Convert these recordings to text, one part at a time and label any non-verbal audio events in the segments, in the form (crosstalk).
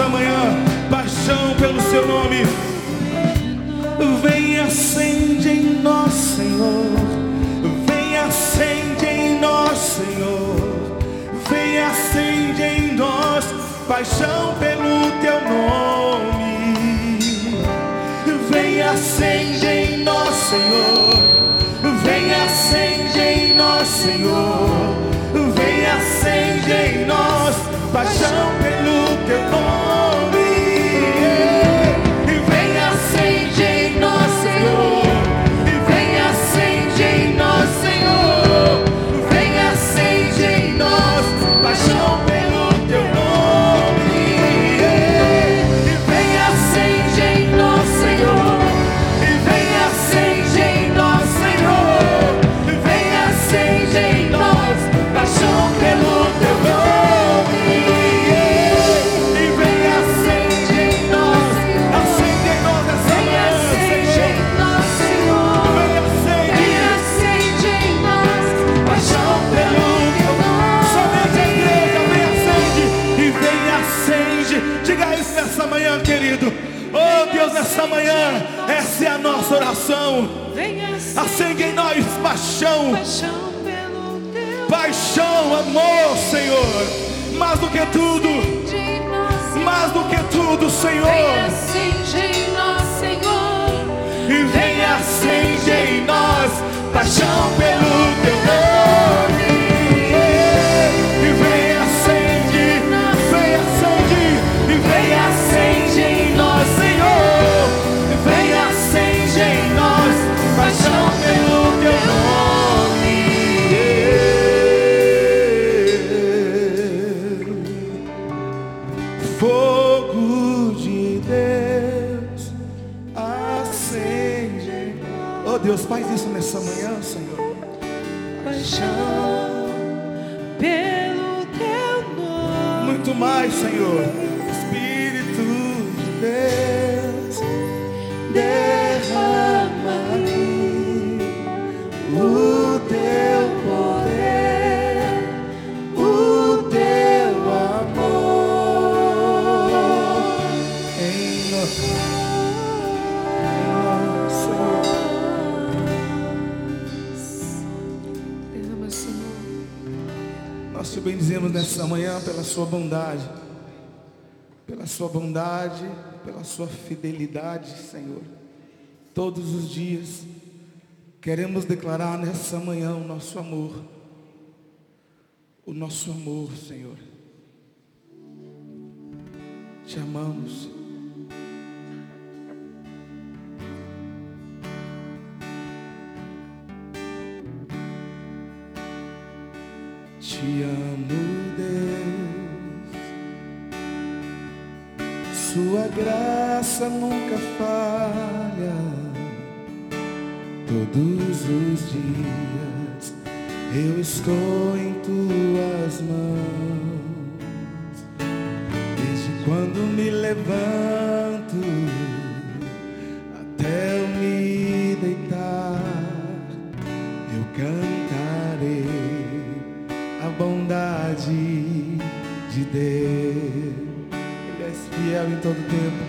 nessa manhã paixão pelo seu nome. Vem acende em nós, Senhor. Vem acende em nós, Senhor. Vem acende em nós paixão pelo teu nome. Vem acende em nós, Senhor. Vem acende em nós, Senhor. Vem acende em nós paixão, paixão pelo teu paixão, amor, Senhor. Mais do que tudo, mais do que tudo, Senhor. E vem acende em nós paixão pelo teu nome. Senhor. Espírito de Deus, derrama aqui o teu poder, o teu amor em nós, em nós, Senhor. Derrama, Senhor. Nós te bendizemos nessa manhã pela sua bondade, pela sua bondade, pela sua fidelidade, Senhor. Todos os dias queremos declarar nessa manhã o nosso amor, o nosso amor, Senhor. Te amamos. Te amo, Sua graça nunca falha. Todos os dias eu estou em tuas mãos. Desde quando me levanto até eu me deitar, eu cantarei a bondade de Deus. Fiel em todo tempo.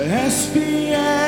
És fiel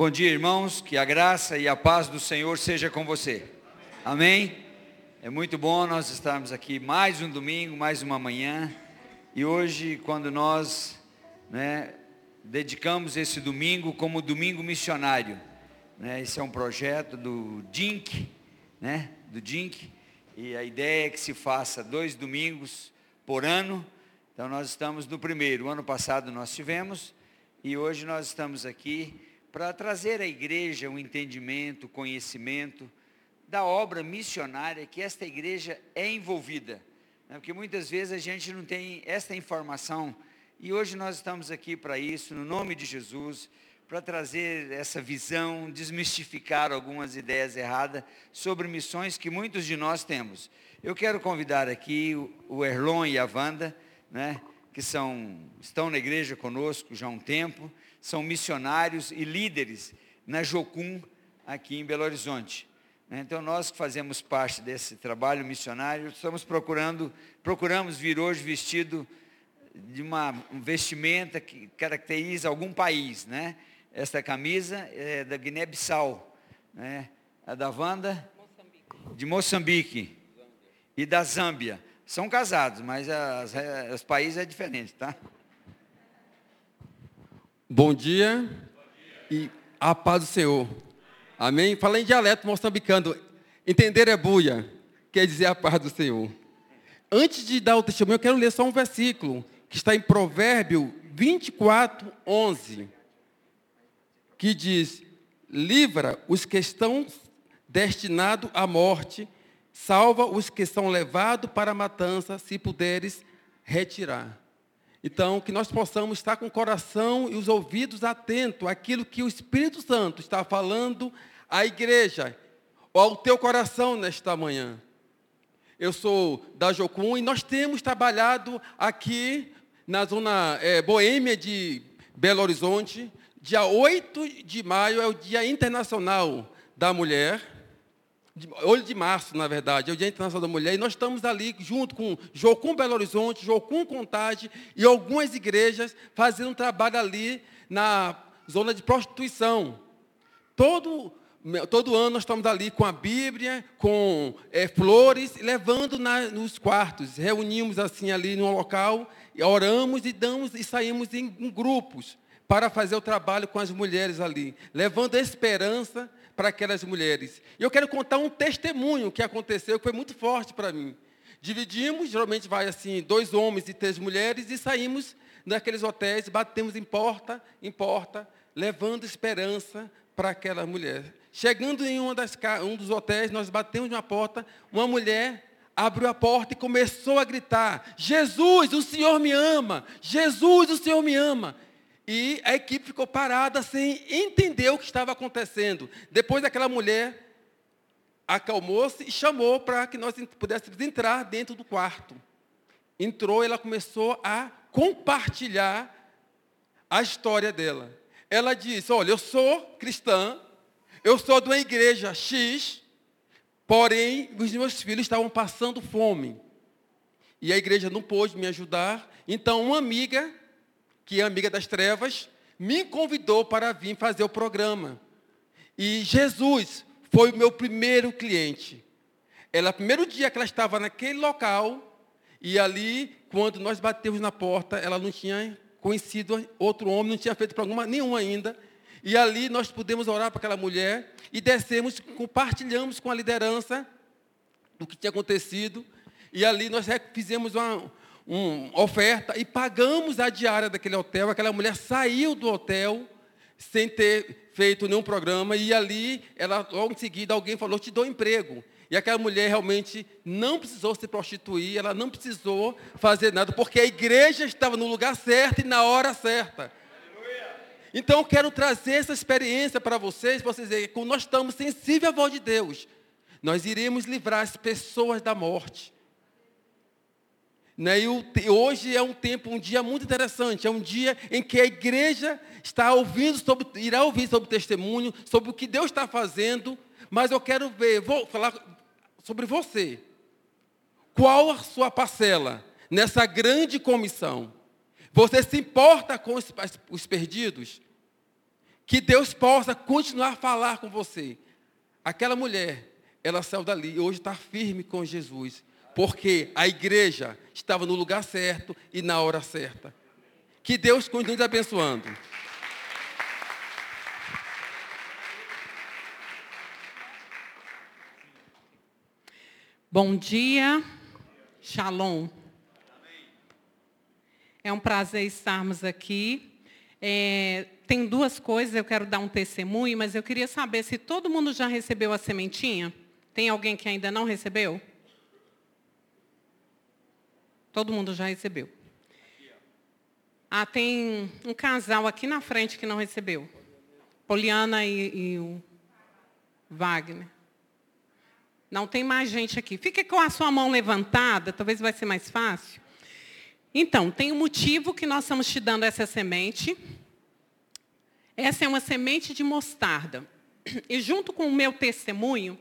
Bom dia, irmãos. Que a graça e a paz do Senhor seja com você. Amém? É muito bom nós estarmos aqui mais um domingo, mais uma manhã. E hoje, quando nós né, dedicamos esse domingo como domingo missionário, né, esse é um projeto do DINC, né, do DINC, e a ideia é que se faça dois domingos por ano. Então nós estamos no primeiro. O ano passado nós tivemos e hoje nós estamos aqui para trazer à igreja um entendimento, conhecimento da obra missionária que esta igreja é envolvida. né? Porque muitas vezes a gente não tem esta informação e hoje nós estamos aqui para isso, no nome de Jesus, para trazer essa visão, desmistificar algumas ideias erradas sobre missões que muitos de nós temos. Eu quero convidar aqui o- Erlon e a Wanda, né, que são, estão na igreja conosco já há um tempo, são missionários e líderes na Jocum, aqui em Belo Horizonte. né. Então nós que fazemos parte desse trabalho missionário, estamos procurando, procuramos vir hoje vestido de uma um vestimenta que caracteriza algum país, né? Esta camisa é da Guiné-Bissau, né? A da Wanda, de Moçambique e da Zâmbia. São casados, mas as, os países é diferente, tá? Bom dia e a paz do Senhor. Amém? Fala em dialeto moçambicano. Entender é buia, quer dizer a paz do Senhor. Antes de dar o testemunho, eu quero ler só um versículo, que está em Provérbio 24, 11, que diz, livra os que estão destinados à morte, salva os que são levados para a matança, se puderes retirar. Então, que nós possamos estar com o coração e os ouvidos atentos àquilo que o Espírito Santo está falando à igreja, ou ao teu coração nesta manhã. Eu sou da Jocum e nós temos trabalhado aqui na zona eh, boêmia de Belo Horizonte. Dia 8 de maio é o Dia Internacional da Mulher. 8 de março, na verdade, é o Dia Internacional da Mulher, e nós estamos ali junto com Jocum Belo Horizonte, Jocum Contagem e algumas igrejas fazendo um trabalho ali na zona de prostituição. Todo todo ano nós estamos ali com a Bíblia, com é, flores, levando na, nos quartos. Reunimos assim ali no local, oramos e damos e saímos em, em grupos para fazer o trabalho com as mulheres ali, levando esperança para aquelas mulheres. E eu quero contar um testemunho que aconteceu, que foi muito forte para mim. Dividimos, geralmente vai assim, dois homens e três mulheres, e saímos naqueles hotéis, batemos em porta, em porta, levando esperança para aquela mulher. Chegando em uma das, um dos hotéis, nós batemos na porta, uma mulher abriu a porta e começou a gritar: Jesus, o Senhor me ama! Jesus, o Senhor me ama! E a equipe ficou parada sem entender o que estava acontecendo. Depois aquela mulher acalmou-se e chamou para que nós pudéssemos entrar dentro do quarto. Entrou, ela começou a compartilhar a história dela. Ela disse: Olha, eu sou cristã, eu sou de uma igreja X, porém os meus filhos estavam passando fome. E a igreja não pôde me ajudar. Então, uma amiga, que é amiga das trevas, me convidou para vir fazer o programa. E Jesus foi o meu primeiro cliente. Ela, primeiro dia que ela estava naquele local, e ali, quando nós batemos na porta, ela não tinha conhecido outro homem, não tinha feito programa nenhum ainda. E ali nós pudemos orar para aquela mulher e descemos, compartilhamos com a liderança do que tinha acontecido. E ali nós fizemos uma, uma oferta e pagamos a diária daquele hotel. Aquela mulher saiu do hotel sem ter feito nenhum programa. E ali, ela, logo em seguida, alguém falou: Te dou emprego. E aquela mulher realmente não precisou se prostituir, ela não precisou fazer nada, porque a igreja estava no lugar certo e na hora certa. Então eu quero trazer essa experiência para vocês, para vocês dizerem que quando nós estamos sensíveis à voz de Deus, nós iremos livrar as pessoas da morte. Né? E hoje é um tempo, um dia muito interessante, é um dia em que a igreja está ouvindo sobre, irá ouvir sobre o testemunho, sobre o que Deus está fazendo, mas eu quero ver, vou falar sobre você. Qual a sua parcela nessa grande comissão? Você se importa com os, os perdidos? Que Deus possa continuar a falar com você. Aquela mulher, ela saiu dali e hoje está firme com Jesus. Porque a igreja estava no lugar certo e na hora certa. Que Deus continue te abençoando. Bom dia, Shalom. É um prazer estarmos aqui. É, tem duas coisas, eu quero dar um testemunho, mas eu queria saber se todo mundo já recebeu a sementinha. Tem alguém que ainda não recebeu? Todo mundo já recebeu. Ah, tem um casal aqui na frente que não recebeu. Poliana e, e o Wagner. Não tem mais gente aqui. Fica com a sua mão levantada, talvez vai ser mais fácil. Então, tem um motivo que nós estamos te dando essa semente. Essa é uma semente de mostarda. E junto com o meu testemunho,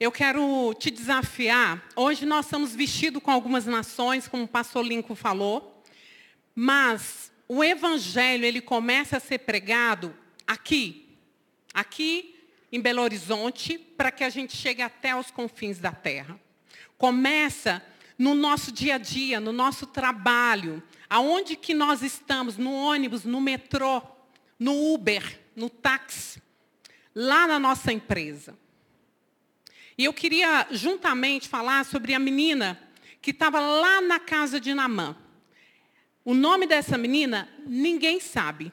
eu quero te desafiar. Hoje nós estamos vestidos com algumas nações, como o pastor Lincoln falou, mas o evangelho ele começa a ser pregado aqui, aqui em Belo Horizonte, para que a gente chegue até os confins da terra. Começa no nosso dia a dia, no nosso trabalho, aonde que nós estamos, no ônibus, no metrô, no Uber, no táxi, lá na nossa empresa. E eu queria juntamente falar sobre a menina que estava lá na casa de Namã. O nome dessa menina ninguém sabe.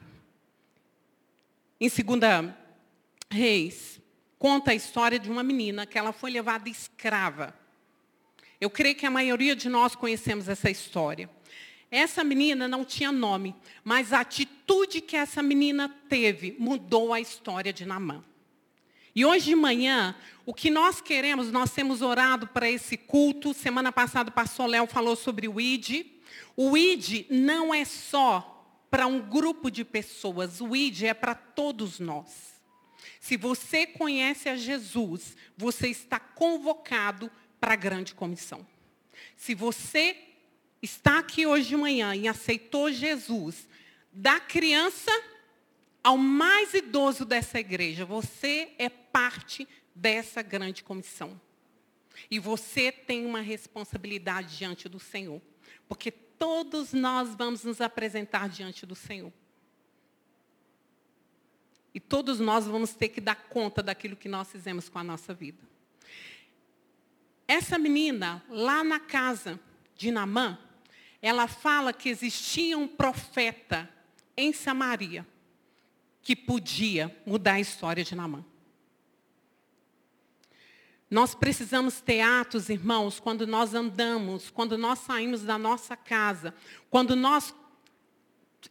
Em segunda Reis, conta a história de uma menina que ela foi levada escrava eu creio que a maioria de nós conhecemos essa história. Essa menina não tinha nome, mas a atitude que essa menina teve mudou a história de Namã. E hoje de manhã, o que nós queremos, nós temos orado para esse culto. Semana passada o pastor Léo falou sobre o ID. O ID não é só para um grupo de pessoas, o ID é para todos nós. Se você conhece a Jesus, você está convocado para a grande comissão. Se você está aqui hoje de manhã e aceitou Jesus, da criança ao mais idoso dessa igreja, você é parte dessa grande comissão. E você tem uma responsabilidade diante do Senhor. Porque todos nós vamos nos apresentar diante do Senhor. E todos nós vamos ter que dar conta daquilo que nós fizemos com a nossa vida. Essa menina, lá na casa de Namã, ela fala que existia um profeta em Samaria que podia mudar a história de Namã. Nós precisamos ter atos, irmãos, quando nós andamos, quando nós saímos da nossa casa, quando nós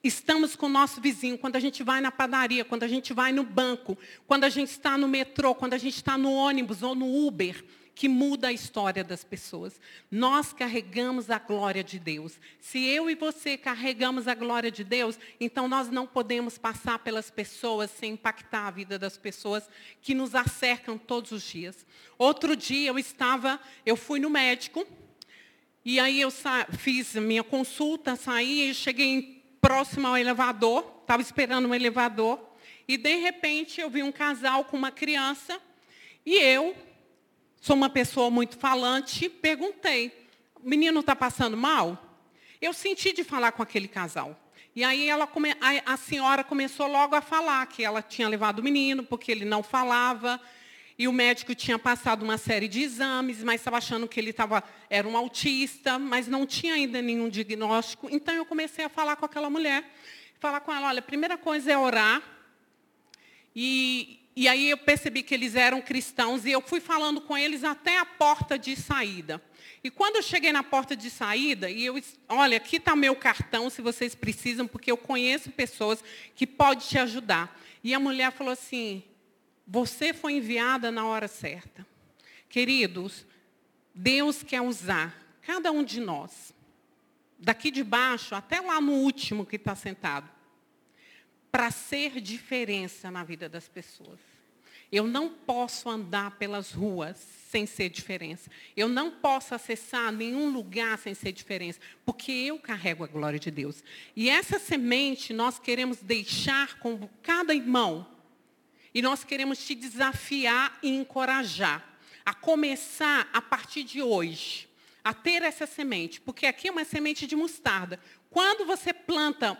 estamos com o nosso vizinho, quando a gente vai na padaria, quando a gente vai no banco, quando a gente está no metrô, quando a gente está no ônibus ou no Uber que muda a história das pessoas. Nós carregamos a glória de Deus. Se eu e você carregamos a glória de Deus, então nós não podemos passar pelas pessoas sem impactar a vida das pessoas que nos acercam todos os dias. Outro dia eu estava, eu fui no médico, e aí eu fiz minha consulta, saí e cheguei próximo ao elevador, estava esperando um elevador, e de repente eu vi um casal com uma criança, e eu sou uma pessoa muito falante, perguntei, o menino está passando mal? Eu senti de falar com aquele casal. E aí ela a, senhora começou logo a falar que ela tinha levado o menino porque ele não falava. E o médico tinha passado uma série de exames, mas estava achando que ele tava, era um autista, mas não tinha ainda nenhum diagnóstico. Então eu comecei a falar com aquela mulher. Falar com ela, olha, a primeira coisa é orar. E, e aí eu percebi que eles eram cristãos e eu fui falando com eles até a porta de saída. E quando eu cheguei na porta de saída, e eu, olha, aqui está meu cartão, se vocês precisam, porque eu conheço pessoas que podem te ajudar. E a mulher falou assim, você foi enviada na hora certa. Queridos, Deus quer usar cada um de nós, daqui de baixo até lá no último que está sentado, para ser diferença na vida das pessoas. Eu não posso andar pelas ruas sem ser diferença. Eu não posso acessar nenhum lugar sem ser diferença, porque eu carrego a glória de Deus. E essa semente nós queremos deixar com cada irmão. E nós queremos te desafiar e encorajar a começar a partir de hoje a ter essa semente, porque aqui é uma semente de mostarda. Quando você planta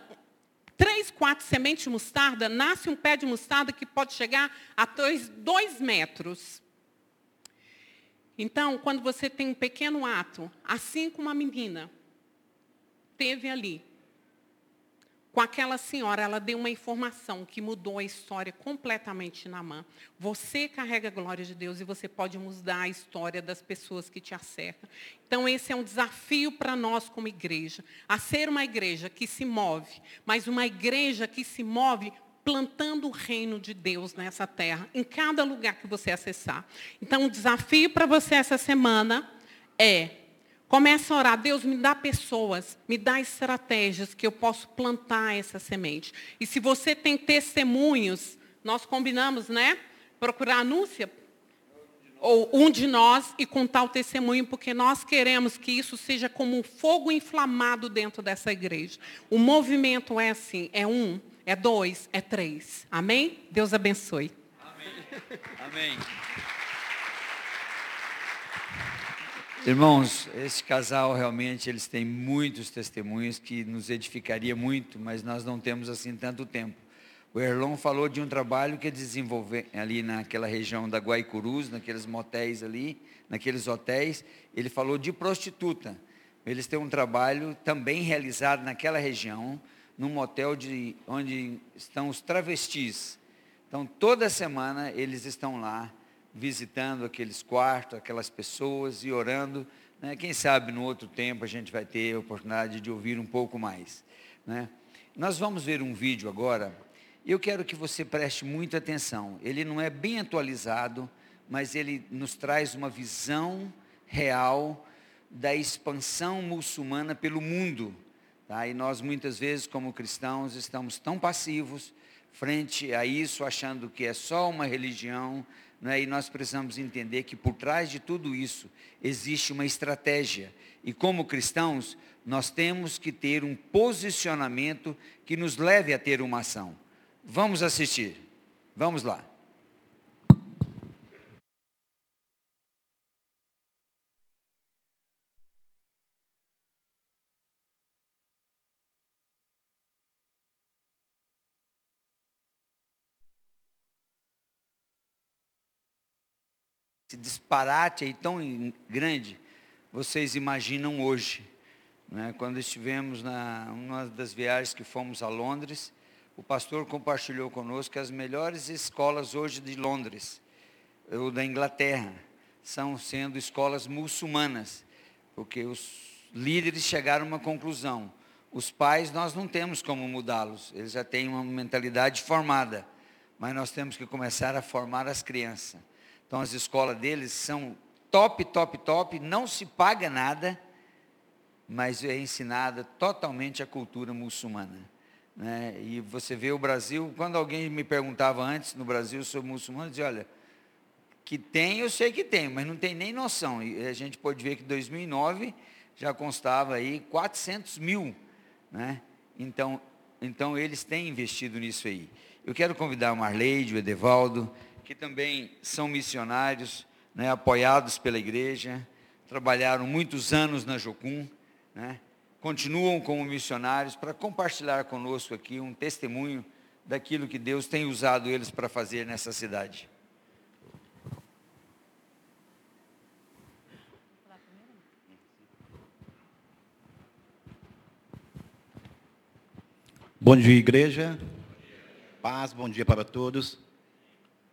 três, quatro sementes de mostarda, nasce um pé de mostarda que pode chegar a dois, dois metros. Então, quando você tem um pequeno ato, assim como a menina teve ali, com aquela senhora, ela deu uma informação que mudou a história completamente na mão. Você carrega a glória de Deus e você pode mudar a história das pessoas que te acercam. Então, esse é um desafio para nós como igreja, a ser uma igreja que se move, mas uma igreja que se move plantando o reino de Deus nessa terra, em cada lugar que você acessar. Então, o desafio para você essa semana é Começa a orar, Deus me dá pessoas, me dá estratégias que eu posso plantar essa semente. E se você tem testemunhos, nós combinamos, né? Procurar anúncia ou um de nós e contar o testemunho, porque nós queremos que isso seja como um fogo inflamado dentro dessa igreja. O movimento é assim, é um, é dois, é três. Amém? Deus abençoe. Amém. Amém. Irmãos, esse casal realmente eles têm muitos testemunhos que nos edificaria muito, mas nós não temos assim tanto tempo. O Erlon falou de um trabalho que desenvolveu ali naquela região da Guaicurus, naqueles motéis ali, naqueles hotéis. Ele falou de prostituta. Eles têm um trabalho também realizado naquela região, num motel de, onde estão os travestis. Então, toda semana eles estão lá visitando aqueles quartos, aquelas pessoas e orando. Né? Quem sabe no outro tempo a gente vai ter a oportunidade de ouvir um pouco mais. Né? Nós vamos ver um vídeo agora. Eu quero que você preste muita atenção. Ele não é bem atualizado, mas ele nos traz uma visão real da expansão muçulmana pelo mundo. Tá? E nós muitas vezes, como cristãos, estamos tão passivos frente a isso, achando que é só uma religião, né? E nós precisamos entender que por trás de tudo isso existe uma estratégia. E como cristãos, nós temos que ter um posicionamento que nos leve a ter uma ação. Vamos assistir. Vamos lá. Disparate aí tão grande, vocês imaginam hoje. né? Quando estivemos na uma das viagens que fomos a Londres, o pastor compartilhou conosco que as melhores escolas hoje de Londres, ou da Inglaterra, são sendo escolas muçulmanas, porque os líderes chegaram a uma conclusão. Os pais, nós não temos como mudá-los, eles já têm uma mentalidade formada, mas nós temos que começar a formar as crianças. Então, as escolas deles são top, top, top, não se paga nada, mas é ensinada totalmente a cultura muçulmana. Né? E você vê o Brasil, quando alguém me perguntava antes no Brasil sobre muçulmano, eu dizia, olha, que tem, eu sei que tem, mas não tem nem noção. E a gente pode ver que em 2009 já constava aí 400 mil. Né? Então, então, eles têm investido nisso aí. Eu quero convidar o Marleide, o Edevaldo, que também são missionários, né, apoiados pela igreja, trabalharam muitos anos na Jocum, né, continuam como missionários para compartilhar conosco aqui um testemunho daquilo que Deus tem usado eles para fazer nessa cidade. Bom dia, igreja. Paz, bom dia para todos.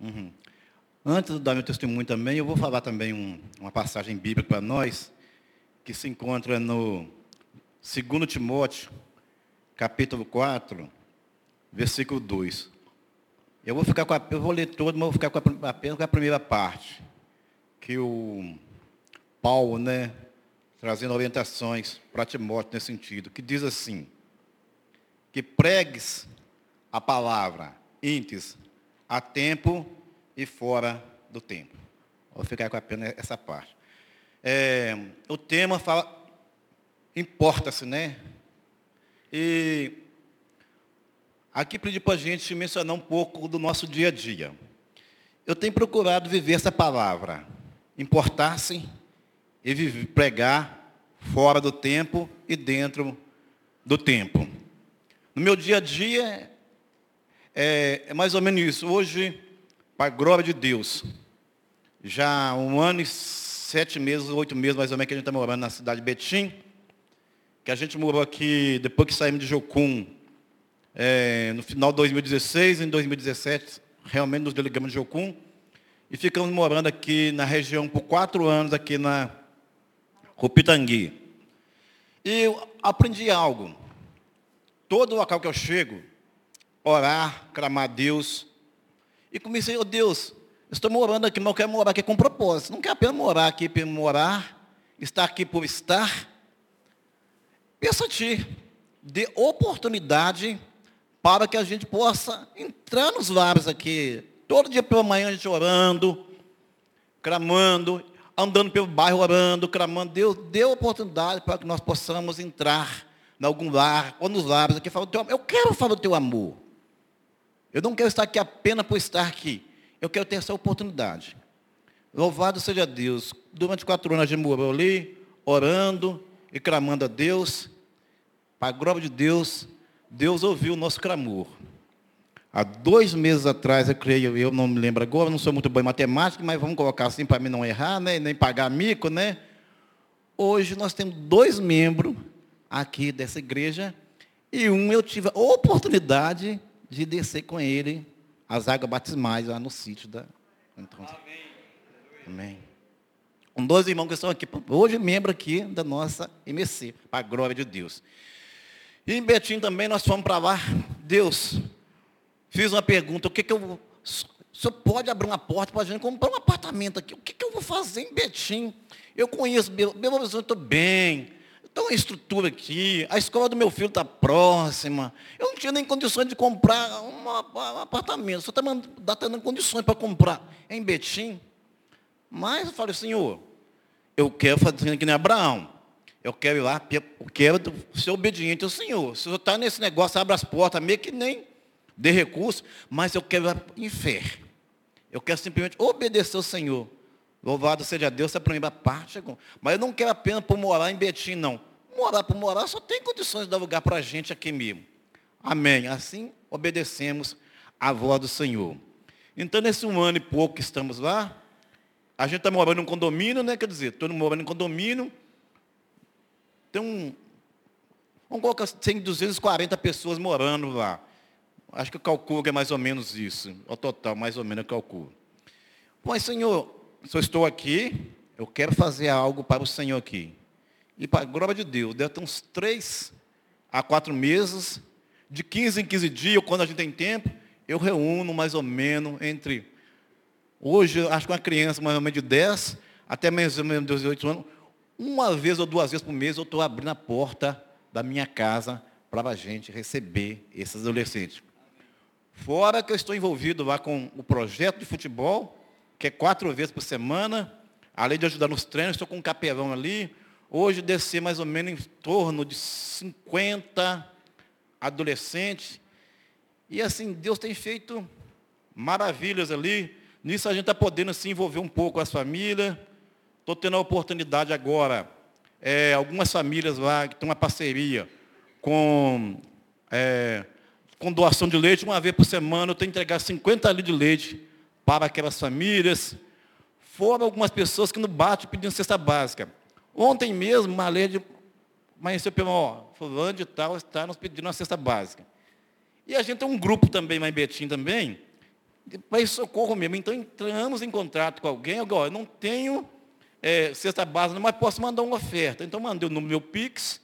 Uhum. Antes de dar meu testemunho também, eu vou falar também um- uma passagem bíblica para nós, que se encontra no 2 Timóteo, capítulo 4, versículo 2. Eu vou ficar com a, eu vou ler todo, mas vou ficar com a, apenas com a primeira parte, que o Paulo, né, trazendo orientações para Timóteo nesse sentido, que diz assim: que pregues a palavra íntes a tempo e fora do tempo. Vou ficar com apenas essa parte. É, o tema fala, importa-se, né? E aqui pedi para a gente mencionar um pouco do nosso dia a dia. Eu tenho procurado viver essa palavra, importar-se e viver, pregar fora do tempo e dentro do tempo. No meu dia a dia, é, é mais ou menos isso. Hoje, para a glória de Deus, já um ano e sete meses, oito meses mais ou menos, que a gente está morando na cidade de Betim, que a gente morou aqui, depois que saímos de Jocum, é, no final de 2016, em 2017, realmente nos delegamos de Jocum, e ficamos morando aqui na região por quatro anos, aqui na Rupitangui. E eu aprendi algo. Todo local que eu chego, orar, clamar a Deus. E comecei, oh Deus, eu estou morando aqui, mas eu quero morar aqui com propósito. Não quero apenas morar aqui por morar, estar aqui por estar. Peço a Ti, dê oportunidade para que a gente possa entrar nos lares aqui. Todo dia pela manhã a gente orando, clamando, andando pelo bairro orando, clamando. Deus dê oportunidade para que nós possamos entrar em algum lar, ou nos lares aqui, falar, eu quero falar do teu amor. Eu não quero estar aqui apenas por estar aqui. Eu quero ter essa oportunidade. Louvado seja Deus. Durante quatro anos a gente morou ali, orando e clamando a Deus. Para a glória de Deus, Deus ouviu o nosso clamor. Há dois meses atrás, eu creio, eu não me lembro agora, não sou muito bom em matemática, mas vamos colocar assim para mim não errar, né? nem pagar mico, né? Hoje nós temos dois membros aqui dessa igreja, e um eu tive a oportunidade de descer com ele as águas batismais lá no sítio da. Então, Amém. Amém. Com dois irmãos que estão aqui, hoje membro aqui da nossa MC, para a glória de Deus. E em Betim também nós fomos para lá. Deus, fiz uma pergunta, o que, que eu. O senhor pode abrir uma porta para a gente comprar um apartamento aqui? O que, que eu vou fazer em Betim? Eu conheço Belo Belo Horizonte, bem. Então a estrutura aqui, a escola do meu filho está próxima. Eu não tinha nem condições de comprar um apartamento. Só está dando condições para comprar em Betim. Mas eu falei, Senhor, eu quero fazer que nem Abraão. Eu quero ir lá, eu quero ser obediente ao Senhor. Se o Senhor está nesse negócio, abre as portas, meio que nem dê recurso, mas eu quero em fé. Eu quero simplesmente obedecer ao Senhor. Louvado seja Deus, se é para mim parte. Mas eu não quero apenas por morar em Betim, não. Morar por morar só tem condições de dar lugar para a gente aqui mesmo. Amém. Assim obedecemos a voz do Senhor. Então, nesse um ano e pouco que estamos lá, a gente está morando em um condomínio, né? Quer dizer, todo mundo morando em condomínio. Tem um. Vamos colocar, tem 240 pessoas morando lá. Acho que o calculo é mais ou menos isso. O total, mais ou menos, eu calculo. Mas, Senhor, se eu estou aqui, eu quero fazer algo para o Senhor aqui. E para a glória de Deus, deve ter uns três a quatro meses, de 15 em 15 dias, quando a gente tem tempo, eu reúno mais ou menos entre. Hoje, acho que uma criança mais ou menos de 10 até mais ou menos 18 anos, uma vez ou duas vezes por mês eu estou abrindo a porta da minha casa para a gente receber esses adolescentes. Fora que eu estou envolvido lá com o projeto de futebol, que é quatro vezes por semana, além de ajudar nos treinos, estou com um capelão ali. Hoje descer mais ou menos em torno de 50 adolescentes. E assim, Deus tem feito maravilhas ali. Nisso a gente está podendo se envolver um pouco com as famílias. Estou tendo a oportunidade agora, é, algumas famílias lá que têm uma parceria com, é, com doação de leite, uma vez por semana, eu tenho que entregar 50 litros de leite para aquelas famílias. Foram algumas pessoas que no bate pedindo cesta básica. Ontem mesmo, uma lei de amanheceu pelo, ó, fulano de tal está nos pedindo uma cesta básica. E a gente tem um grupo também, lá em Betim também, para socorro mesmo. Então entramos em contato com alguém, agora, eu não tenho é, cesta básica, mas posso mandar uma oferta. Então mandei no meu Pix.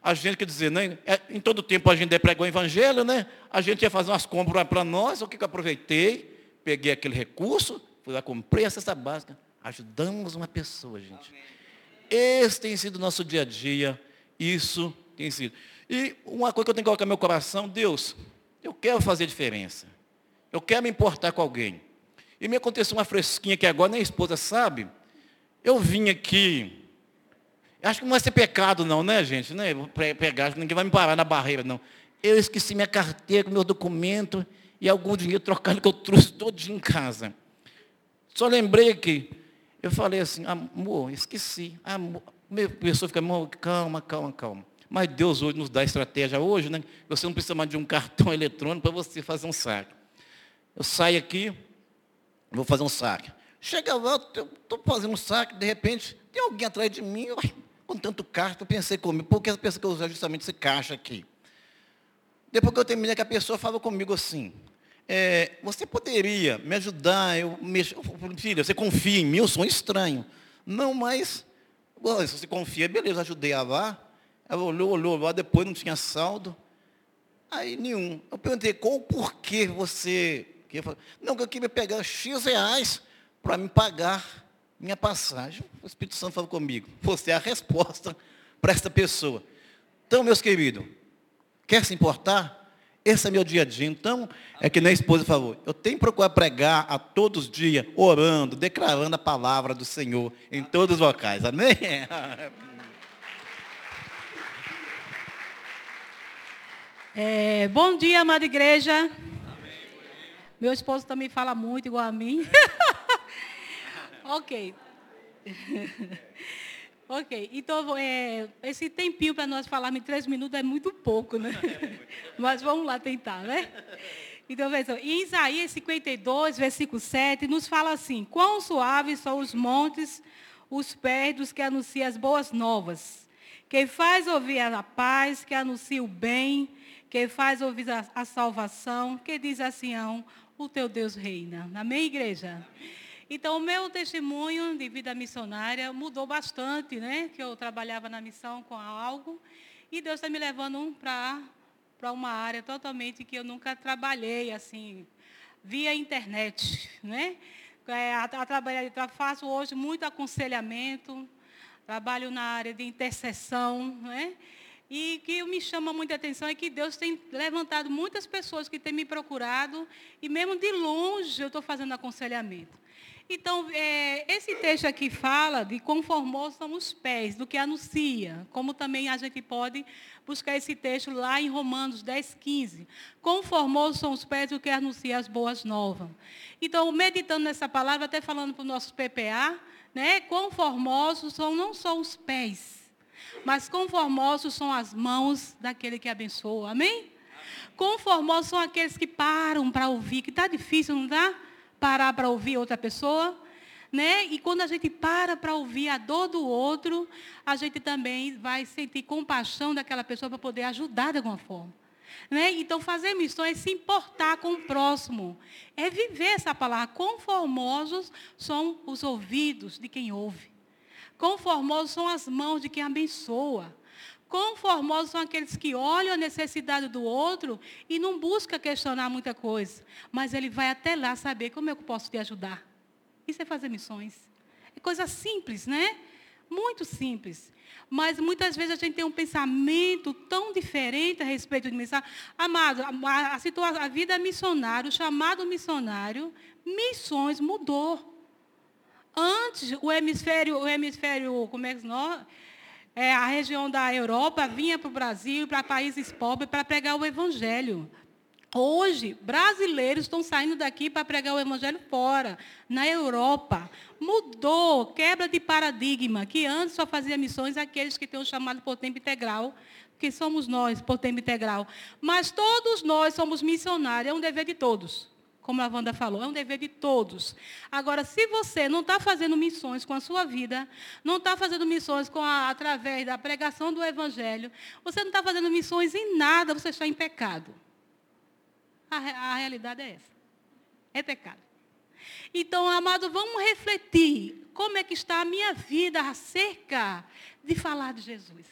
A gente, quer dizer, né, é, em todo tempo a gente pregou o evangelho, né? A gente ia fazer umas compras para nós, o que eu aproveitei? Peguei aquele recurso, fui lá, comprei a cesta básica, ajudamos uma pessoa, gente. Amém. Esse tem sido o nosso dia a dia, isso tem sido. E uma coisa que eu tenho que colocar no meu coração, Deus, eu quero fazer diferença. Eu quero me importar com alguém. E me aconteceu uma fresquinha que agora nem a esposa sabe. Eu vim aqui. Acho que não vai ser pecado não, né, gente? Né? Pegar, ninguém vai me parar na barreira, não. Eu esqueci minha carteira, meu documento e algum dinheiro trocado que eu trouxe todo em casa. Só lembrei que eu falei assim, amor, esqueci. Amor. A pessoa fica, amor, calma, calma, calma. Mas Deus hoje nos dá estratégia hoje, né? Você não precisa mais de um cartão (laughs) eletrônico para você fazer um saque. Eu saio aqui, vou fazer um saque. Chega lá, estou fazendo um saque, de repente, tem alguém atrás de mim, com tanto caixa, eu pensei comigo, por que essa pessoa que usar justamente esse caixa aqui? Depois que eu terminei, que a pessoa falou comigo assim, é, você poderia me ajudar? Eu, me, filha, você confia em mim? Eu sou um estranho. Não, mas, bom, se você confia, beleza, ajudei a lá. Ela olhou, olhou lá, depois não tinha saldo. Aí nenhum. Eu perguntei, qual o porquê você. Não, que eu queria pegar X reais para me pagar minha passagem. O Espírito Santo falou comigo. Você é a resposta para essa pessoa. Então, meus queridos, quer se importar? Esse é meu dia a dia. Então, é que nem a esposa falou, eu tenho que procurar pregar a todos os dias, orando, declarando a palavra do Senhor em todos os locais. Amém? (laughs) É, bom dia, amada igreja. Amém. Meu esposo também fala muito igual a mim. (laughs) ok. (laughs) Ok, então é, esse tempinho para nós falarmos em três minutos é muito pouco, né? (laughs) (laughs) Mas vamos lá tentar, né? Então, veja, em Isaías 52, versículo 7, nos fala assim: Quão suaves são os montes, os pés dos que anunciam as boas novas. Quem faz ouvir a paz, que anuncia o bem, quem faz ouvir a, a salvação, que diz a Sião, o teu Deus reina. Amém, igreja? Amém. Então, o meu testemunho de vida missionária mudou bastante, né? Que eu trabalhava na missão com algo e Deus está me levando para uma área totalmente que eu nunca trabalhei assim via internet, né? É, a, a trabalhar, faço hoje muito aconselhamento, trabalho na área de intercessão, né? E que me chama muita atenção é que Deus tem levantado muitas pessoas que têm me procurado e mesmo de longe eu estou fazendo aconselhamento. Então, é, esse texto aqui fala de formosos são os pés, do que anuncia, como também a gente pode buscar esse texto lá em Romanos 10, 15. Quão formosos são os pés do que anuncia as boas novas. Então, meditando nessa palavra, até falando para o nosso PPA, né, quão formosos são não só os pés, mas quão formosos são as mãos daquele que abençoa. Amém? Quão formosos são aqueles que param para ouvir, que está difícil, não está? Parar para ouvir outra pessoa. Né? E quando a gente para para ouvir a dor do outro, a gente também vai sentir compaixão daquela pessoa para poder ajudar de alguma forma. Né? Então, fazer missões é se importar com o próximo. É viver essa palavra. Conformosos são os ouvidos de quem ouve. Conformosos são as mãos de quem abençoa. Conformosos são aqueles que olham a necessidade do outro e não busca questionar muita coisa. Mas ele vai até lá saber como eu posso te ajudar. Isso é fazer missões. É coisa simples, né? Muito simples. Mas muitas vezes a gente tem um pensamento tão diferente a respeito de missão. Amado, a, a, a vida missionária, o chamado missionário, missões mudou. Antes, o hemisfério, o hemisfério, como é que nós? É, a região da Europa vinha para o Brasil, para países pobres, para pregar o Evangelho. Hoje, brasileiros estão saindo daqui para pregar o Evangelho fora, na Europa. Mudou, quebra de paradigma, que antes só fazia missões aqueles que têm o chamado por tempo integral, que somos nós, por tempo integral. Mas todos nós somos missionários, é um dever de todos como a Wanda falou, é um dever de todos. Agora, se você não está fazendo missões com a sua vida, não está fazendo missões a, através da pregação do Evangelho, você não está fazendo missões em nada, você está em pecado. A, a realidade é essa. É pecado. Então, amado, vamos refletir como é que está a minha vida acerca de falar de Jesus.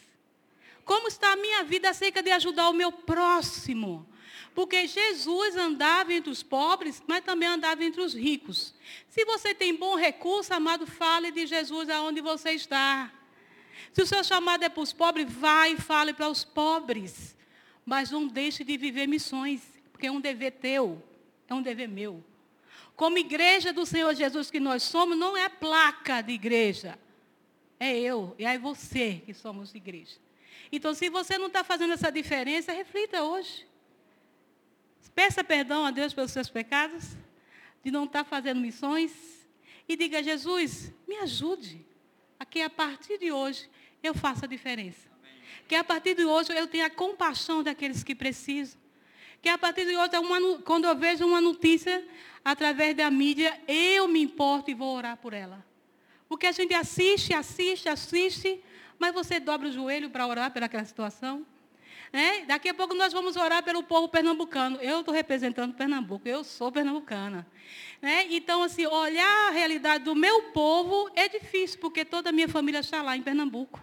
Como está a minha vida acerca de ajudar o meu próximo. Porque Jesus andava entre os pobres, mas também andava entre os ricos. Se você tem bom recurso, amado, fale de Jesus aonde você está. Se o seu chamado é para os pobres, vai e fale para os pobres. Mas não deixe de viver missões, porque é um dever teu, é um dever meu. Como igreja do Senhor Jesus que nós somos, não é placa de igreja. É eu e é você que somos igreja. Então, se você não está fazendo essa diferença, reflita hoje. Peça perdão a Deus pelos seus pecados, de não estar fazendo missões. E diga, Jesus, me ajude a que a partir de hoje eu faça a diferença. Que a partir de hoje eu tenha compaixão daqueles que precisam. Que a partir de hoje, uma, quando eu vejo uma notícia através da mídia, eu me importo e vou orar por ela. Porque a gente assiste, assiste, assiste, mas você dobra o joelho para orar pelaquela situação. Né? Daqui a pouco nós vamos orar pelo povo pernambucano. Eu estou representando Pernambuco, eu sou pernambucana. Né? Então, assim, olhar a realidade do meu povo é difícil, porque toda a minha família está lá em Pernambuco.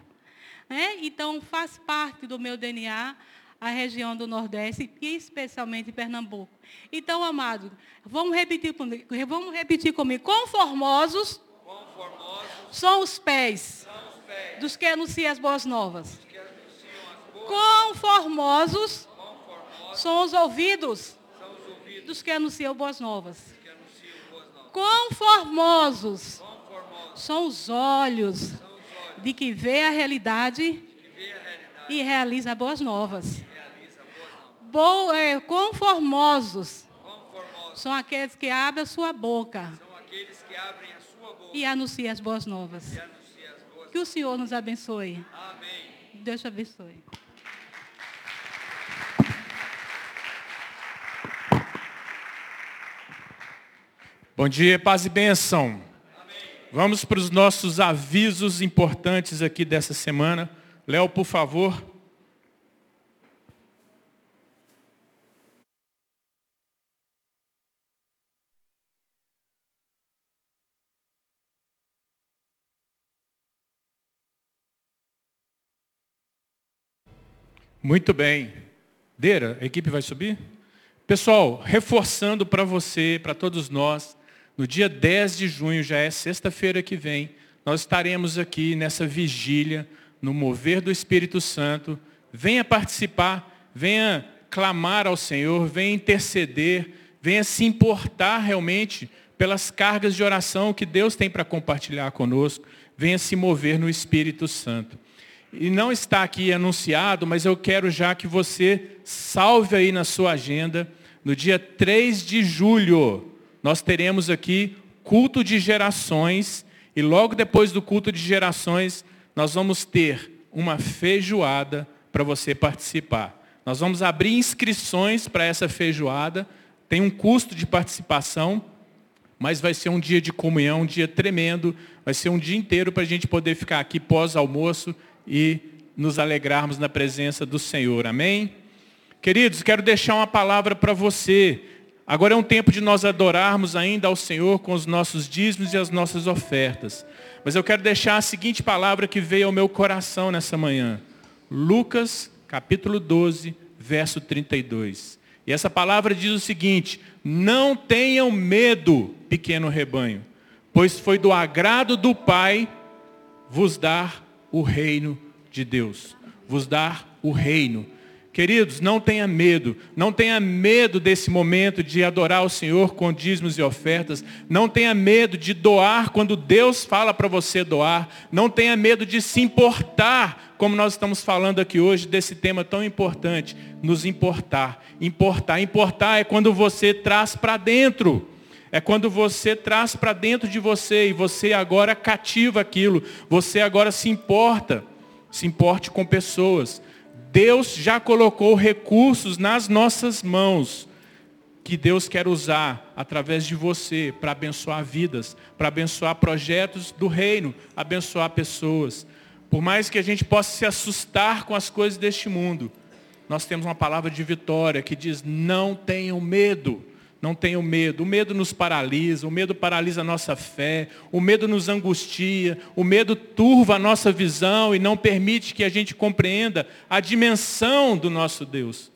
Né? Então, faz parte do meu DNA a região do Nordeste, e especialmente Pernambuco. Então, amado, vamos repetir comigo. Vamos repetir comigo. Conformosos, Conformosos são, os pés, são os pés dos que anunciam as boas novas. Conformosos são os ouvidos dos que anunciam boas novas. Conformosos são os olhos de que vê a realidade e realiza boas novas. É, conformosos são aqueles que abrem a sua boca e anunciam as boas novas. Que o Senhor nos abençoe. Deus te abençoe. Bom dia, paz e bênção. Vamos para os nossos avisos importantes aqui dessa semana. Léo, por favor. Muito bem. Deira, a equipe vai subir? Pessoal, reforçando para você, para todos nós, no dia 10 de junho, já é sexta-feira que vem, nós estaremos aqui nessa vigília, no mover do Espírito Santo. Venha participar, venha clamar ao Senhor, venha interceder, venha se importar realmente pelas cargas de oração que Deus tem para compartilhar conosco. Venha se mover no Espírito Santo. E não está aqui anunciado, mas eu quero já que você salve aí na sua agenda. No dia 3 de julho, nós teremos aqui culto de gerações. E logo depois do culto de gerações, nós vamos ter uma feijoada para você participar. Nós vamos abrir inscrições para essa feijoada. Tem um custo de participação, mas vai ser um dia de comunhão, um dia tremendo. Vai ser um dia inteiro para a gente poder ficar aqui pós-almoço e nos alegrarmos na presença do Senhor. Amém? Queridos, quero deixar uma palavra para você. Agora é um tempo de nós adorarmos ainda ao Senhor com os nossos dízimos e as nossas ofertas. Mas eu quero deixar a seguinte palavra que veio ao meu coração nessa manhã. Lucas, capítulo 12, verso 32. E essa palavra diz o seguinte: Não tenham medo, pequeno rebanho, pois foi do agrado do Pai vos dar o reino de Deus. Vos dar o reino. Queridos, não tenha medo, não tenha medo desse momento de adorar o Senhor com dízimos e ofertas, não tenha medo de doar quando Deus fala para você doar, não tenha medo de se importar, como nós estamos falando aqui hoje desse tema tão importante, nos importar. Importar, importar é quando você traz para dentro. É quando você traz para dentro de você e você agora cativa aquilo, você agora se importa, se importe com pessoas. Deus já colocou recursos nas nossas mãos que Deus quer usar através de você para abençoar vidas, para abençoar projetos do reino, abençoar pessoas. Por mais que a gente possa se assustar com as coisas deste mundo, nós temos uma palavra de vitória que diz: não tenham medo. Não tenham medo. O medo nos paralisa, o medo paralisa a nossa fé, o medo nos angustia, o medo turva a nossa visão e não permite que a gente compreenda a dimensão do nosso Deus.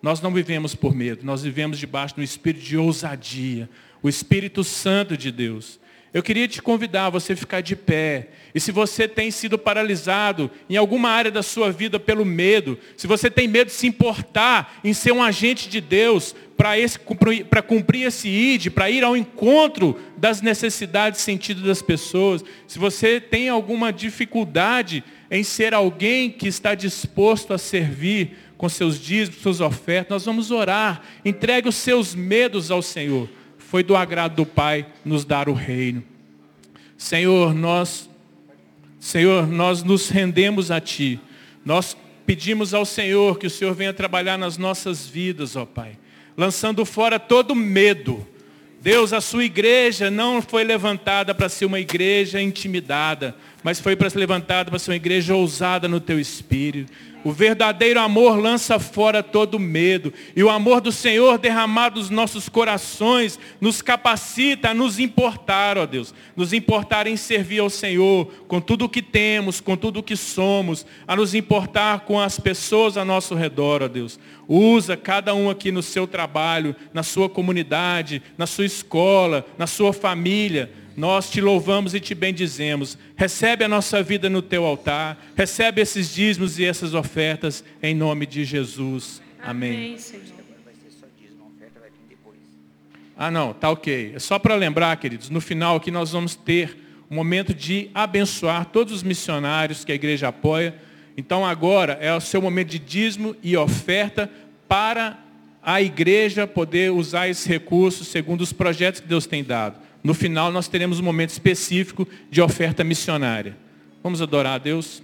Nós não vivemos por medo, nós vivemos debaixo do espírito de ousadia, o Espírito Santo de Deus. Eu queria te convidar a você ficar de pé. E se você tem sido paralisado em alguma área da sua vida pelo medo, se você tem medo de se importar em ser um agente de Deus para cumprir esse ID, para ir ao encontro das necessidades sentidas das pessoas, se você tem alguma dificuldade em ser alguém que está disposto a servir com seus dízimos, suas ofertas, nós vamos orar. Entregue os seus medos ao Senhor foi do agrado do Pai nos dar o reino. Senhor, nós, Senhor, nós nos rendemos a Ti. Nós pedimos ao Senhor que o Senhor venha trabalhar nas nossas vidas, ó Pai, lançando fora todo medo. Deus, a sua igreja não foi levantada para ser uma igreja intimidada, mas foi para ser levantada para ser uma igreja ousada no teu espírito. O verdadeiro amor lança fora todo medo. E o amor do Senhor derramado nos nossos corações nos capacita a nos importar, ó Deus. Nos importar em servir ao Senhor com tudo o que temos, com tudo o que somos. A nos importar com as pessoas ao nosso redor, ó Deus. Usa cada um aqui no seu trabalho, na sua comunidade, na sua escola, na sua família nós te louvamos e te bendizemos. Recebe a nossa vida no teu altar. Recebe esses dízimos e essas ofertas em nome de Jesus. Amém. Amém ah, não, tá ok. É só para lembrar, queridos, no final aqui nós vamos ter um momento de abençoar todos os missionários que a igreja apoia. Então agora é o seu momento de dízimo e oferta para a igreja poder usar esses recursos segundo os projetos que Deus tem dado. No final, nós teremos um momento específico de oferta missionária. Vamos adorar a Deus?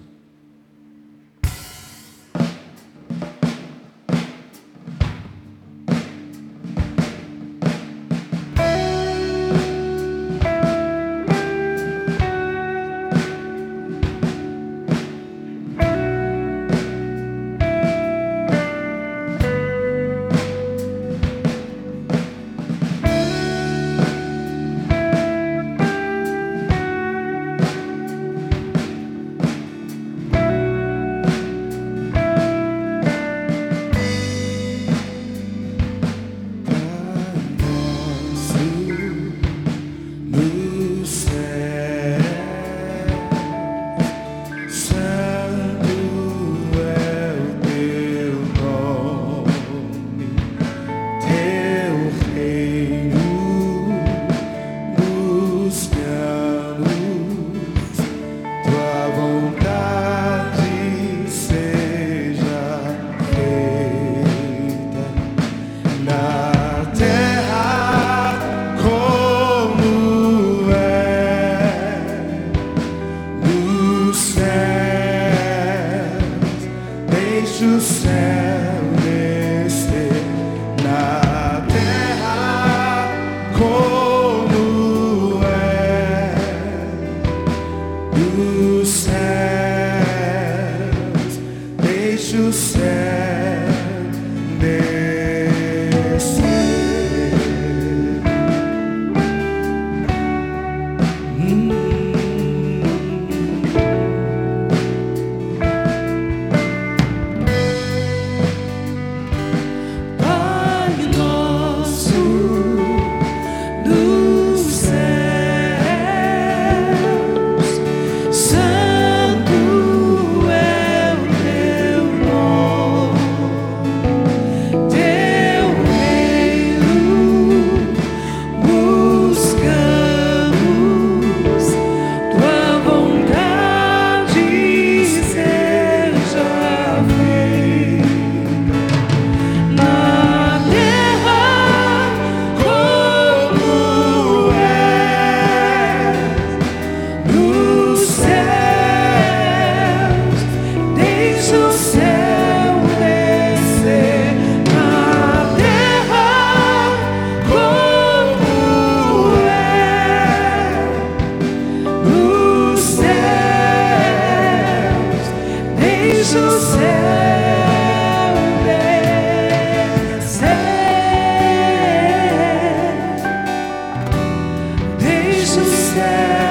said.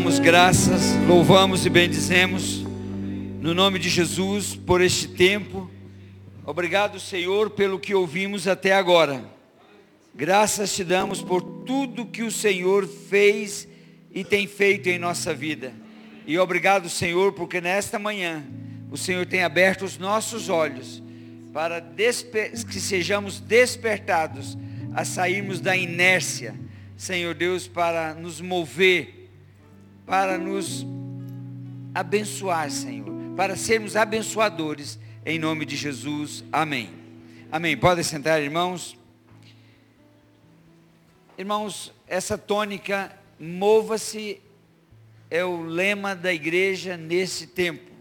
Damos graças, louvamos e bendizemos, no nome de Jesus, por este tempo. Obrigado, Senhor, pelo que ouvimos até agora. Graças te damos por tudo que o Senhor fez e tem feito em nossa vida. E obrigado, Senhor, porque nesta manhã o Senhor tem aberto os nossos olhos para que sejamos despertados a sairmos da inércia, Senhor Deus, para nos mover, para nos abençoar, Senhor, para sermos abençoadores, em nome de Jesus. Amém. Amém. Podem sentar, irmãos. Irmãos, essa tônica, mova-se, é o lema da igreja nesse tempo.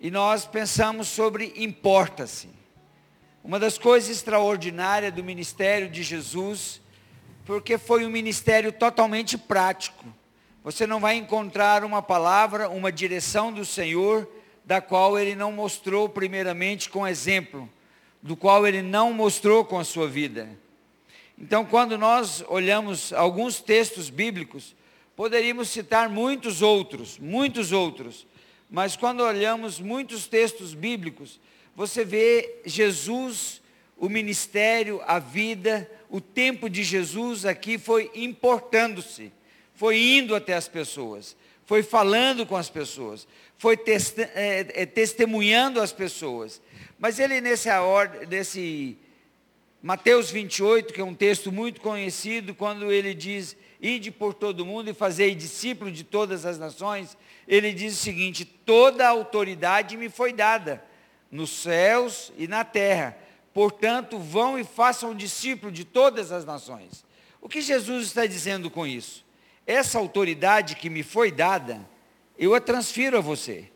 E nós pensamos sobre importa-se. Uma das coisas extraordinárias do ministério de Jesus, porque foi um ministério totalmente prático. Você não vai encontrar uma palavra, uma direção do Senhor, da qual ele não mostrou primeiramente com exemplo, do qual ele não mostrou com a sua vida. Então, quando nós olhamos alguns textos bíblicos, poderíamos citar muitos outros, muitos outros, mas quando olhamos muitos textos bíblicos, você vê Jesus, o ministério, a vida, o tempo de Jesus aqui foi importando-se, foi indo até as pessoas, foi falando com as pessoas, foi teste, é, é, testemunhando as pessoas. Mas ele nessa ordem, nesse Mateus 28, que é um texto muito conhecido, quando ele diz, ide por todo mundo e fazei discípulo de todas as nações, ele diz o seguinte, toda a autoridade me foi dada, nos céus e na terra, portanto vão e façam discípulo de todas as nações. O que Jesus está dizendo com isso? Essa autoridade que me foi dada, eu a transfiro a você.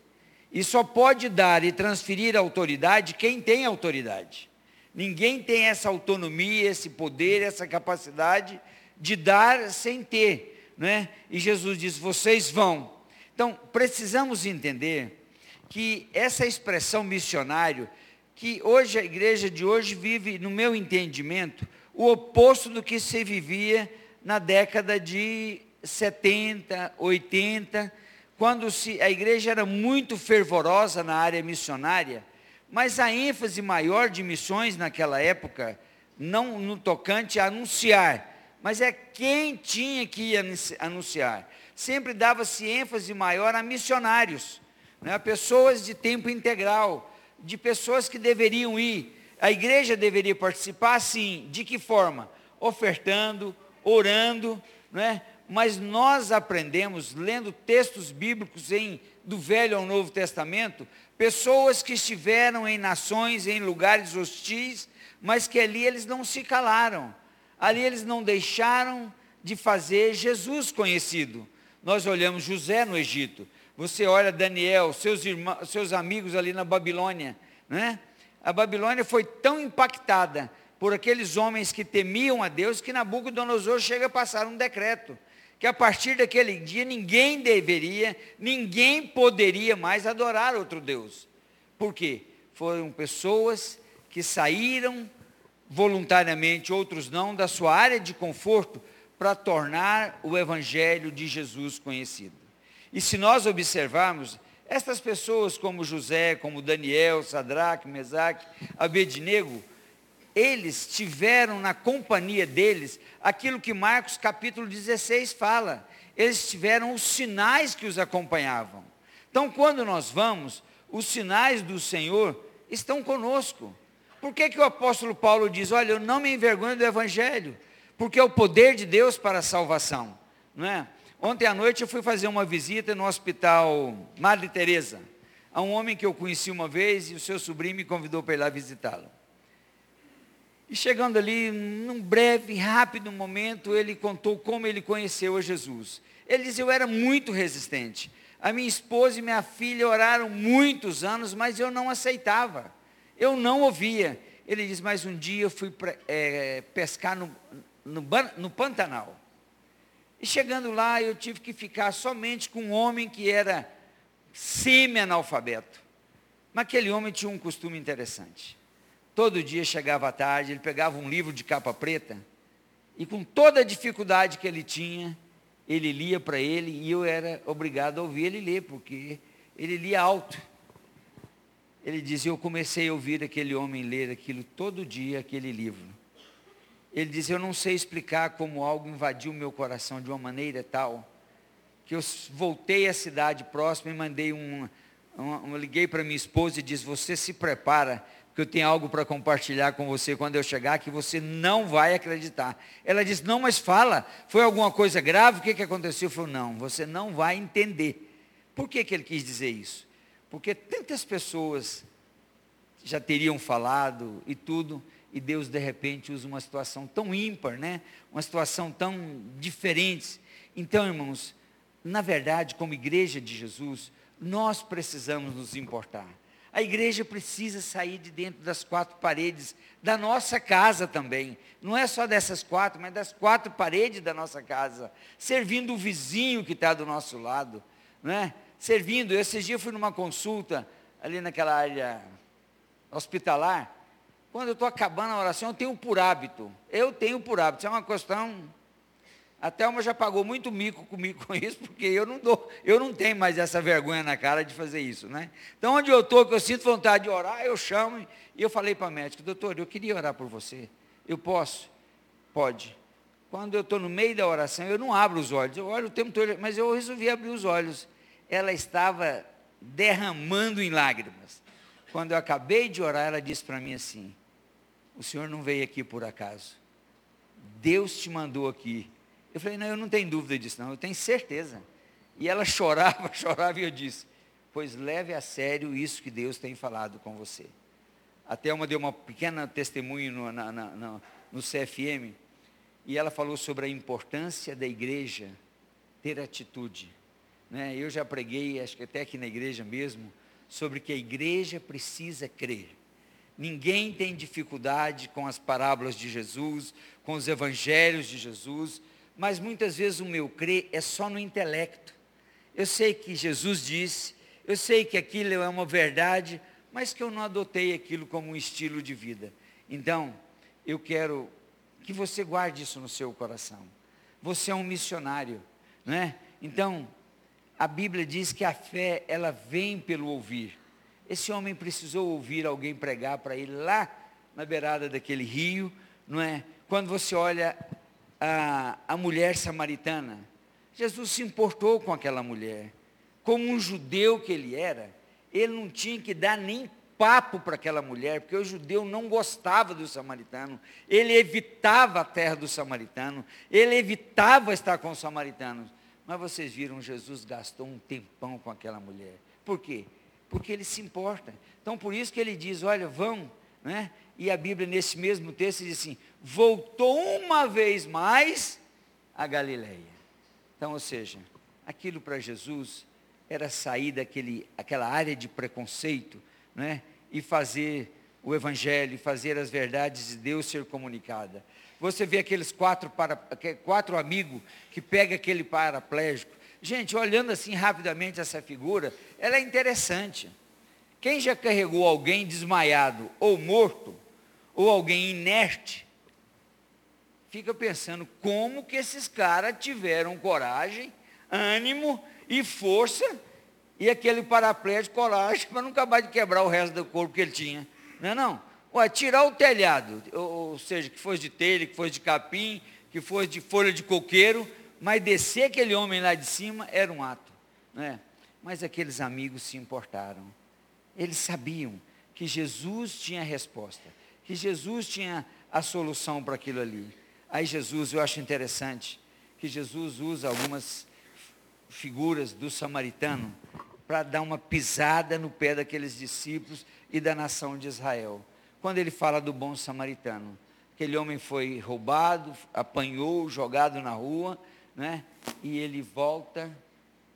E só pode dar e transferir a autoridade quem tem autoridade. Ninguém tem essa autonomia, esse poder, essa capacidade de dar sem ter. Né? E Jesus diz: vocês vão. Então, precisamos entender que essa expressão missionário, que hoje a igreja de hoje vive, no meu entendimento, o oposto do que se vivia na década de 70, 80, quando se, a igreja era muito fervorosa na área missionária, mas a ênfase maior de missões naquela época, não no tocante a anunciar, mas é quem tinha que anunciar. Sempre dava-se ênfase maior a missionários, né, a pessoas de tempo integral, de pessoas que deveriam ir. A igreja deveria participar, sim. De que forma? Ofertando, orando, né? Mas nós aprendemos, lendo textos bíblicos em, do Velho ao Novo Testamento, pessoas que estiveram em nações, em lugares hostis, mas que ali eles não se calaram, ali eles não deixaram de fazer Jesus conhecido. Nós olhamos José no Egito, você olha Daniel, seus, irmãos, seus amigos ali na Babilônia, né? A Babilônia foi tão impactada por aqueles homens que temiam a Deus que Nabucodonosor chega a passar um decreto que a partir daquele dia ninguém deveria, ninguém poderia mais adorar outro Deus. Por quê? Foram pessoas que saíram voluntariamente, outros não, da sua área de conforto para tornar o Evangelho de Jesus conhecido. E se nós observarmos, estas pessoas como José, como Daniel, Sadraque, Mesaque, Abednego, eles tiveram na companhia deles aquilo que Marcos capítulo 16 fala. Eles tiveram os sinais que os acompanhavam. Então, quando nós vamos, os sinais do Senhor estão conosco. Por que, que o apóstolo Paulo diz, olha, eu não me envergonho do Evangelho, porque é o poder de Deus para a salvação. Não é? Ontem à noite eu fui fazer uma visita no hospital Madre Teresa, a um homem que eu conheci uma vez e o seu sobrinho me convidou para ir lá visitá-lo. E chegando ali, num breve, rápido momento, ele contou como ele conheceu a Jesus. Ele disse: Eu era muito resistente. A minha esposa e minha filha oraram muitos anos, mas eu não aceitava. Eu não ouvia. Ele diz: Mas um dia eu fui é, pescar no, no, no Pantanal. E chegando lá, eu tive que ficar somente com um homem que era semi-analfabeto. Mas aquele homem tinha um costume interessante. Todo dia chegava à tarde, ele pegava um livro de capa preta e com toda a dificuldade que ele tinha, ele lia para ele e eu era obrigado a ouvir ele ler, porque ele lia alto. Ele dizia, eu comecei a ouvir aquele homem ler aquilo todo dia, aquele livro. Ele diz, eu não sei explicar como algo invadiu meu coração de uma maneira tal, que eu voltei à cidade próxima e mandei um, um, um liguei para minha esposa e disse, você se prepara, que eu tenho algo para compartilhar com você quando eu chegar que você não vai acreditar. Ela disse, não, mas fala, foi alguma coisa grave, o que, que aconteceu? Eu falei, não, você não vai entender. Por que, que ele quis dizer isso? Porque tantas pessoas já teriam falado e tudo, e Deus de repente usa uma situação tão ímpar, né? Uma situação tão diferente. Então, irmãos, na verdade, como igreja de Jesus, nós precisamos nos importar. A igreja precisa sair de dentro das quatro paredes da nossa casa também. Não é só dessas quatro, mas das quatro paredes da nossa casa. Servindo o vizinho que está do nosso lado. Né? Servindo. Esses dias eu fui numa consulta ali naquela área hospitalar. Quando eu estou acabando a oração, eu tenho por hábito. Eu tenho por hábito. Isso é uma questão a Thelma já pagou muito mico comigo com isso, porque eu não dou, eu não tenho mais essa vergonha na cara de fazer isso, né? Então, onde eu estou, que eu sinto vontade de orar, eu chamo e eu falei para a médica, doutor, eu queria orar por você. Eu posso? Pode. Quando eu estou no meio da oração, eu não abro os olhos, eu olho o tempo todo, mas eu resolvi abrir os olhos. Ela estava derramando em lágrimas. Quando eu acabei de orar, ela disse para mim assim: O senhor não veio aqui por acaso. Deus te mandou aqui eu falei, não, eu não tenho dúvida disso, não, eu tenho certeza. E ela (laughs) chorava, chorava, e eu disse, pois leve a sério isso que Deus tem falado com você. Até uma deu uma pequena testemunho no, na, na, no, no CFM, e ela falou sobre a importância da igreja ter atitude. Né? Eu já preguei, acho que até aqui na igreja mesmo, sobre que a igreja precisa crer. Ninguém tem dificuldade com as parábolas de Jesus, com os evangelhos de Jesus, mas muitas vezes o meu crer é só no intelecto. Eu sei que Jesus disse, eu sei que aquilo é uma verdade, mas que eu não adotei aquilo como um estilo de vida. Então, eu quero que você guarde isso no seu coração. Você é um missionário, não é? Então, a Bíblia diz que a fé, ela vem pelo ouvir. Esse homem precisou ouvir alguém pregar para ele lá na beirada daquele rio, não é? Quando você olha a, a mulher samaritana. Jesus se importou com aquela mulher. Como um judeu que ele era, ele não tinha que dar nem papo para aquela mulher, porque o judeu não gostava do samaritano, ele evitava a terra do samaritano, ele evitava estar com os samaritanos. Mas vocês viram, Jesus gastou um tempão com aquela mulher. Por quê? Porque ele se importa. Então, por isso que ele diz: olha, vão, né? E a Bíblia, nesse mesmo texto, diz assim: voltou uma vez mais a Galileia. Então, ou seja, aquilo para Jesus era sair daquele, aquela área de preconceito, né? E fazer o Evangelho, fazer as verdades de Deus ser comunicada. Você vê aqueles quatro, para, quatro amigos que pega aquele paraplégico. Gente, olhando assim rapidamente essa figura, ela é interessante. Quem já carregou alguém desmaiado ou morto, ou alguém inerte, fica pensando como que esses caras tiveram coragem, ânimo e força, e aquele paraplégico coragem para não acabar de quebrar o resto do corpo que ele tinha. Não é não? Ué, tirar o telhado, ou, seja, que fosse de telha, que fosse de capim, que fosse de folha de coqueiro, mas descer aquele homem lá de cima era um ato. Né? Mas aqueles amigos se importaram. Eles sabiam que Jesus tinha a resposta que Jesus tinha a solução para aquilo ali. Aí Jesus, eu acho interessante, que Jesus usa algumas figuras do samaritano para dar uma pisada no pé daqueles discípulos e da nação de Israel. Quando ele fala do bom samaritano, aquele homem foi roubado, apanhou, jogado na rua, né? E ele volta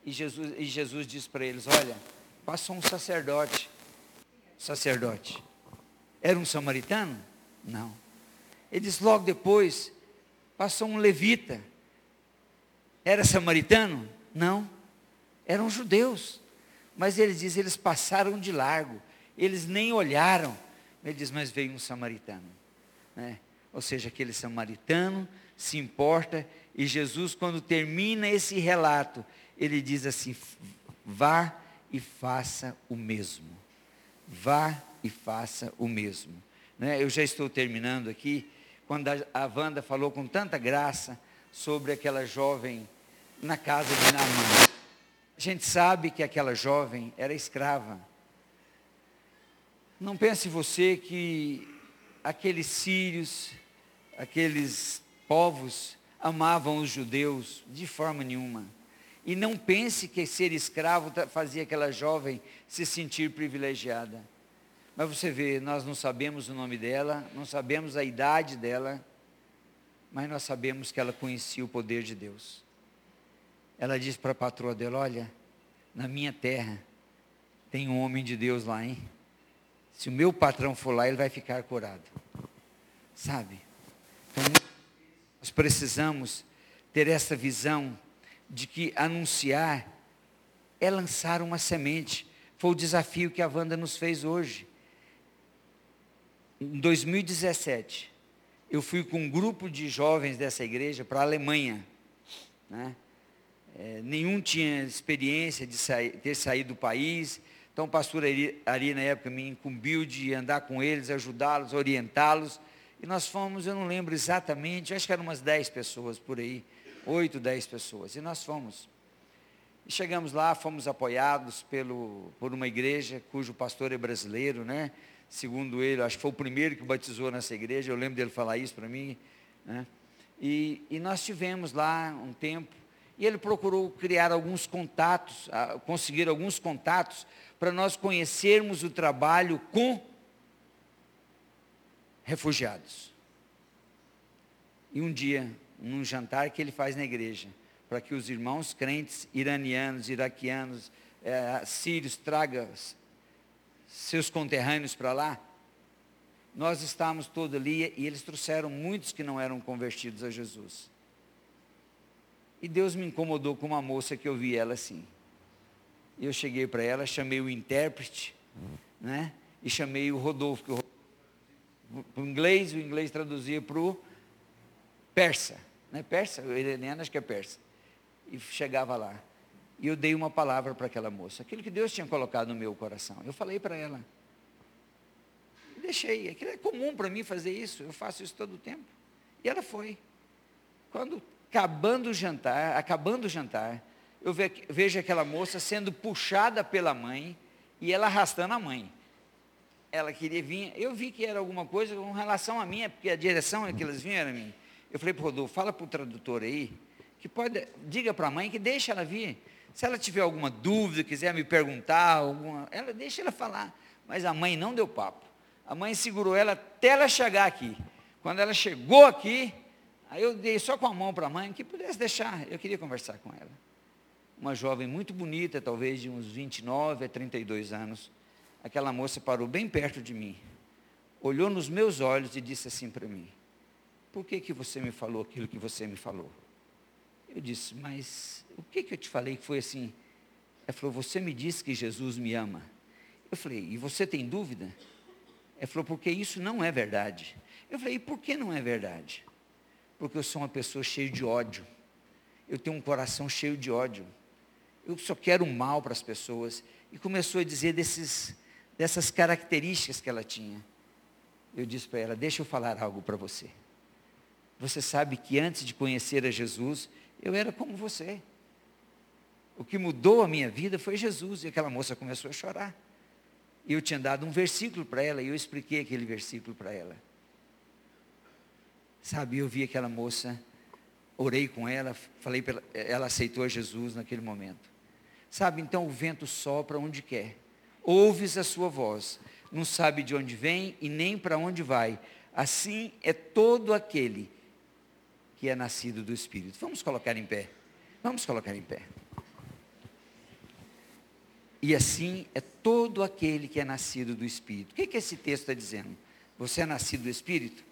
e Jesus, e Jesus diz para eles: Olha, passou um sacerdote, sacerdote, era um samaritano? Não. Ele diz logo depois, passou um levita. Era samaritano? Não. Eram judeus. Mas ele diz, eles passaram de largo. Eles nem olharam. Ele diz, mas veio um samaritano. Né? Ou seja, aquele samaritano se importa E Jesus, quando termina esse relato, ele diz assim: vá e faça o mesmo. Vá e faça o mesmo. Né? Eu já estou terminando aqui, quando a, Wanda falou com tanta graça sobre aquela jovem na casa de Naamã. A gente sabe que aquela jovem era escrava. Não pense você que aqueles sírios, aqueles povos amavam os judeus de forma nenhuma. E não pense que ser escravo fazia aquela jovem se sentir privilegiada. Mas você vê, nós não sabemos o nome dela, não sabemos a idade dela, mas nós sabemos que ela conhecia o poder de Deus. Ela disse para a patroa dela: Olha, na minha terra tem um homem de Deus lá, hein? Se o meu patrão for lá, ele vai ficar curado. Sabe? Então, nós precisamos ter essa visão de que anunciar é lançar uma semente. Foi o desafio que a Wanda nos fez hoje. Em 2017, eu fui com um grupo de jovens dessa igreja para a Alemanha. Né? É, nenhum tinha experiência de sair, ter saído do país. Então o pastor Ari, na época, me incumbiu de andar com eles, ajudá-los, orientá-los. E nós fomos, eu não lembro exatamente, acho que eram umas 10 pessoas por aí, 8, 10 pessoas. E nós fomos. E chegamos lá, fomos apoiados pelo, por uma igreja cujo pastor é brasileiro, né? Segundo ele, acho que foi o primeiro que batizou nessa igreja, eu lembro dele falar isso para mim. Né? E, e nós tivemos lá um tempo, e ele procurou criar alguns contatos, conseguir alguns contatos, para nós conhecermos o trabalho com refugiados. E um dia, num jantar que ele faz na igreja, para que os irmãos crentes iranianos, iraquianos, é, sírios tragam seus conterrâneos para lá, nós estávamos todos ali e eles trouxeram muitos que não eram convertidos a Jesus. E Deus me incomodou com uma moça que eu vi ela assim. Eu cheguei para ela, chamei o intérprete, né? E chamei o Rodolfo, que o inglês, o inglês traduzia para o persa. Né? Persa, iraniano acho que é persa. E chegava lá. E eu dei uma palavra para aquela moça, aquilo que Deus tinha colocado no meu coração. Eu falei para ela. Deixei. Aquilo é comum para mim fazer isso. Eu faço isso todo o tempo. E ela foi. Quando acabando o jantar, acabando o jantar, eu vejo aquela moça sendo puxada pela mãe e ela arrastando a mãe. Ela queria vir, eu vi que era alguma coisa com relação a mim, é porque a direção que elas vinham era a mim. Eu falei para o Rodolfo, fala para o tradutor aí, que pode, diga para a mãe que deixa ela vir. Se ela tiver alguma dúvida, quiser me perguntar, alguma, ela deixa ela falar. Mas a mãe não deu papo. A mãe segurou ela até ela chegar aqui. Quando ela chegou aqui, Aí eu dei só com a mão para a mãe, que pudesse deixar, eu queria conversar com ela. Uma jovem muito bonita, talvez de uns 29 a 32 anos. Aquela moça parou bem perto de mim, olhou nos meus olhos e disse assim para mim: Por que, que você me falou aquilo que você me falou? Eu disse: Mas o que, que eu te falei que foi assim? Ela falou: Você me disse que Jesus me ama. Eu falei: E você tem dúvida? Ela falou: Porque isso não é verdade. Eu falei: E por que não é verdade? porque eu sou uma pessoa cheia de ódio. Eu tenho um coração cheio de ódio. Eu só quero mal para as pessoas. E começou a dizer desses, dessas características que ela tinha. Eu disse para ela: Deixa eu falar algo para você. Você sabe que antes de conhecer a Jesus, eu era como você. O que mudou a minha vida foi Jesus. E aquela moça começou a chorar. E eu tinha dado um versículo para ela, e eu expliquei aquele versículo para ela. Sabe, eu vi aquela moça, orei com ela, falei para ela, aceitou Jesus naquele momento. Sabe, então o vento sopra onde quer. Ouves a sua voz, não sabe de onde vem e nem para onde vai. Assim é todo aquele que é nascido do Espírito. Vamos colocar em pé. Vamos colocar em pé. E assim é todo aquele que é nascido do Espírito. O que, que esse texto está dizendo? Você é nascido do Espírito?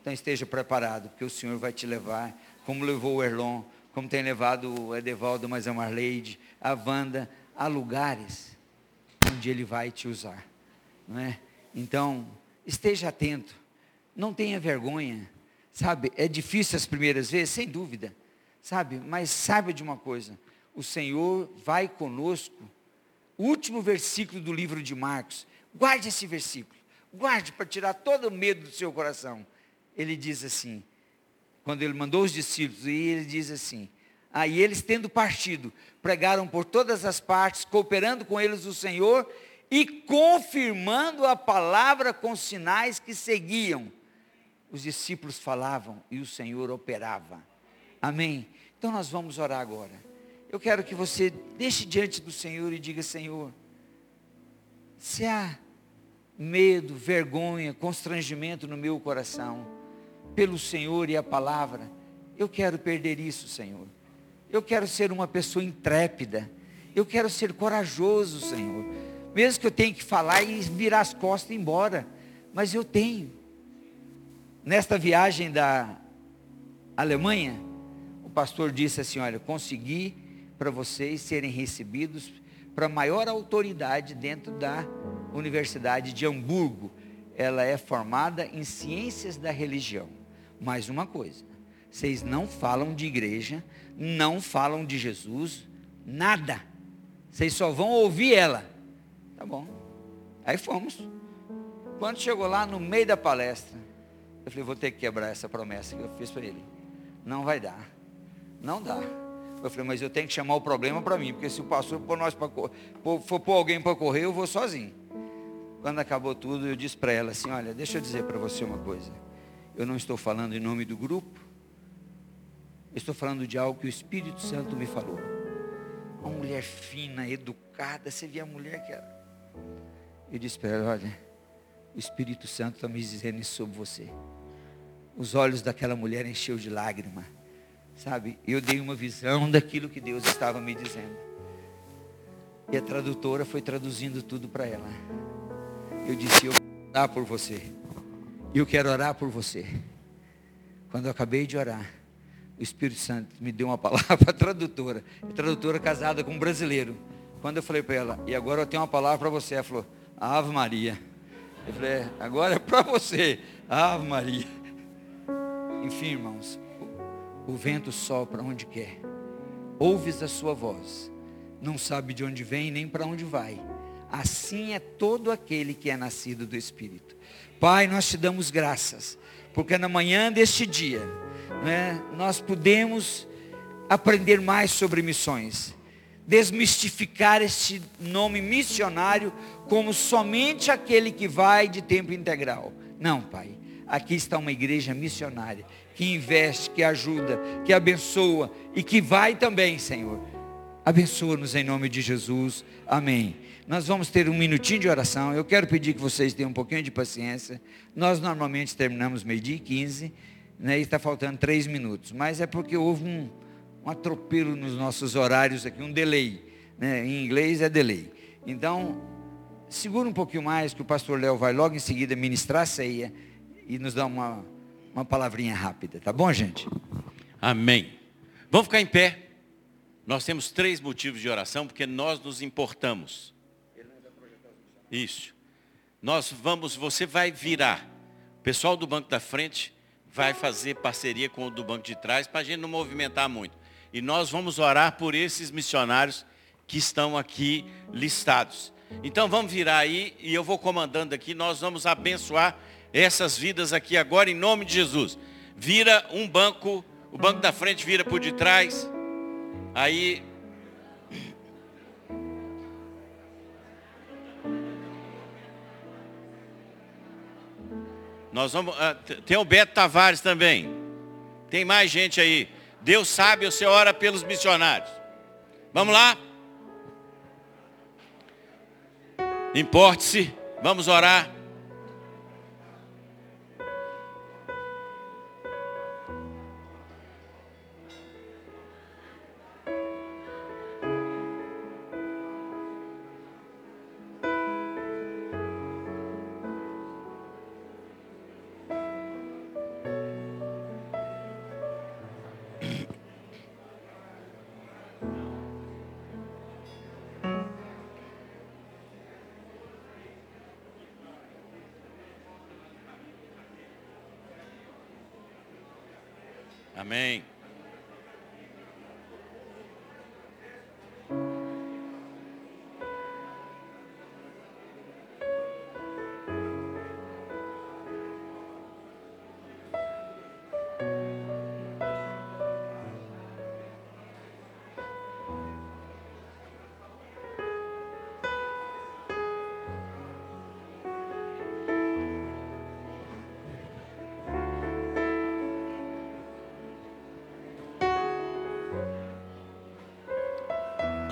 Então esteja preparado, porque o Senhor vai te levar, como levou o Erlon, como tem levado o Edevaldo, mas a Marleide, a Wanda, a lugares onde Ele vai te usar. Não é? Então, esteja atento, não tenha vergonha. Sabe, é difícil as primeiras vezes, sem dúvida. Sabe? Mas saiba de uma coisa: o Senhor vai conosco. O último versículo do livro de Marcos. Guarde esse versículo. Guarde para tirar todo o medo do seu coração. Ele diz assim: quando ele mandou os discípulos, e ele diz assim: Aí eles, tendo partido, pregaram por todas as partes, cooperando com eles o Senhor e confirmando a palavra com sinais que seguiam. Os discípulos falavam e o Senhor operava. Amém? Então nós vamos orar agora. Eu quero que você deixe diante do Senhor e diga: Senhor, se há medo, vergonha, constrangimento no meu coração, pelo Senhor e a palavra, eu quero perder isso, Senhor. Eu quero ser uma pessoa intrépida. Eu quero ser corajoso, Senhor. Mesmo que eu tenha que falar e virar as costas e ir embora. Mas eu tenho. Nesta viagem da Alemanha, o pastor disse assim: Olha, consegui para vocês serem recebidos para maior autoridade dentro da Universidade de Hamburgo. Ela é formada em ciências da religião. Mais uma coisa, vocês não falam de igreja, não falam de Jesus, nada. Vocês só vão ouvir ela. Tá bom. Aí fomos. Quando chegou lá no meio da palestra, eu falei, vou ter que quebrar essa promessa que eu fiz para ele. Não vai dar. Não dá. Eu falei, mas eu tenho que chamar o problema para mim, porque se o pastor for, nós pra, for pôr alguém para correr, eu vou sozinho. Quando acabou tudo, eu disse para ela assim, olha, deixa eu dizer para você uma coisa. Eu não estou falando em nome do grupo, estou falando de algo que o Espírito Santo me falou. Uma mulher fina, educada, você via a mulher que era. Eu disse para ela, olha, o Espírito Santo está me dizendo isso sobre você. Os olhos daquela mulher encheu de lágrima. Sabe? Eu dei uma visão daquilo que Deus estava me dizendo. E a tradutora foi traduzindo tudo para ela. Eu disse, eu vou orar por você. Eu quero orar por você. Quando eu acabei de orar, o Espírito Santo me deu uma palavra (laughs) tradutora. Tradutora casada com um brasileiro. Quando eu falei para ela, e agora eu tenho uma palavra para você, ela falou, Ave Maria. Eu falei, é, agora é para você, Ave Maria. Enfim, irmãos, o, vento sopra onde quer. Ouves a sua voz. Não sabe de onde vem nem para onde vai. Assim é todo aquele que é nascido do Espírito. Pai, nós te damos graças, porque na manhã deste dia, né, nós podemos aprender mais sobre missões, desmistificar este nome missionário como somente aquele que vai de tempo integral. Não, Pai, aqui está uma igreja missionária que investe, que ajuda, que abençoa e que vai também, Senhor. Abençoa-nos em nome de Jesus. Amém. Nós vamos ter um minutinho de oração. Eu quero pedir que vocês tenham um pouquinho de paciência. Nós normalmente terminamos meio-dia e 15, né, e está faltando três minutos. Mas é porque houve um, um atropelo nos nossos horários aqui, um delay. Né? Em inglês é delay. Então, segura um pouquinho mais, que o pastor Léo vai logo em seguida ministrar a ceia e nos dar uma, uma palavrinha rápida. Tá bom, gente? Amém. Vamos ficar em pé. Nós temos três motivos de oração, porque nós nos importamos. Isso. Nós vamos, você vai virar. O pessoal do banco da frente vai fazer parceria com o do banco de trás para a gente não movimentar muito. E nós vamos orar por esses missionários que estão aqui listados. Então vamos virar aí e eu vou comandando aqui, nós vamos abençoar essas vidas aqui agora em nome de Jesus. Vira um banco, o banco da frente vira por de trás. Aí Nós vamos. Uh, tem o Beto Tavares também. Tem mais gente aí. Deus sabe, você ora pelos missionários. Vamos lá? Importe-se. Vamos orar.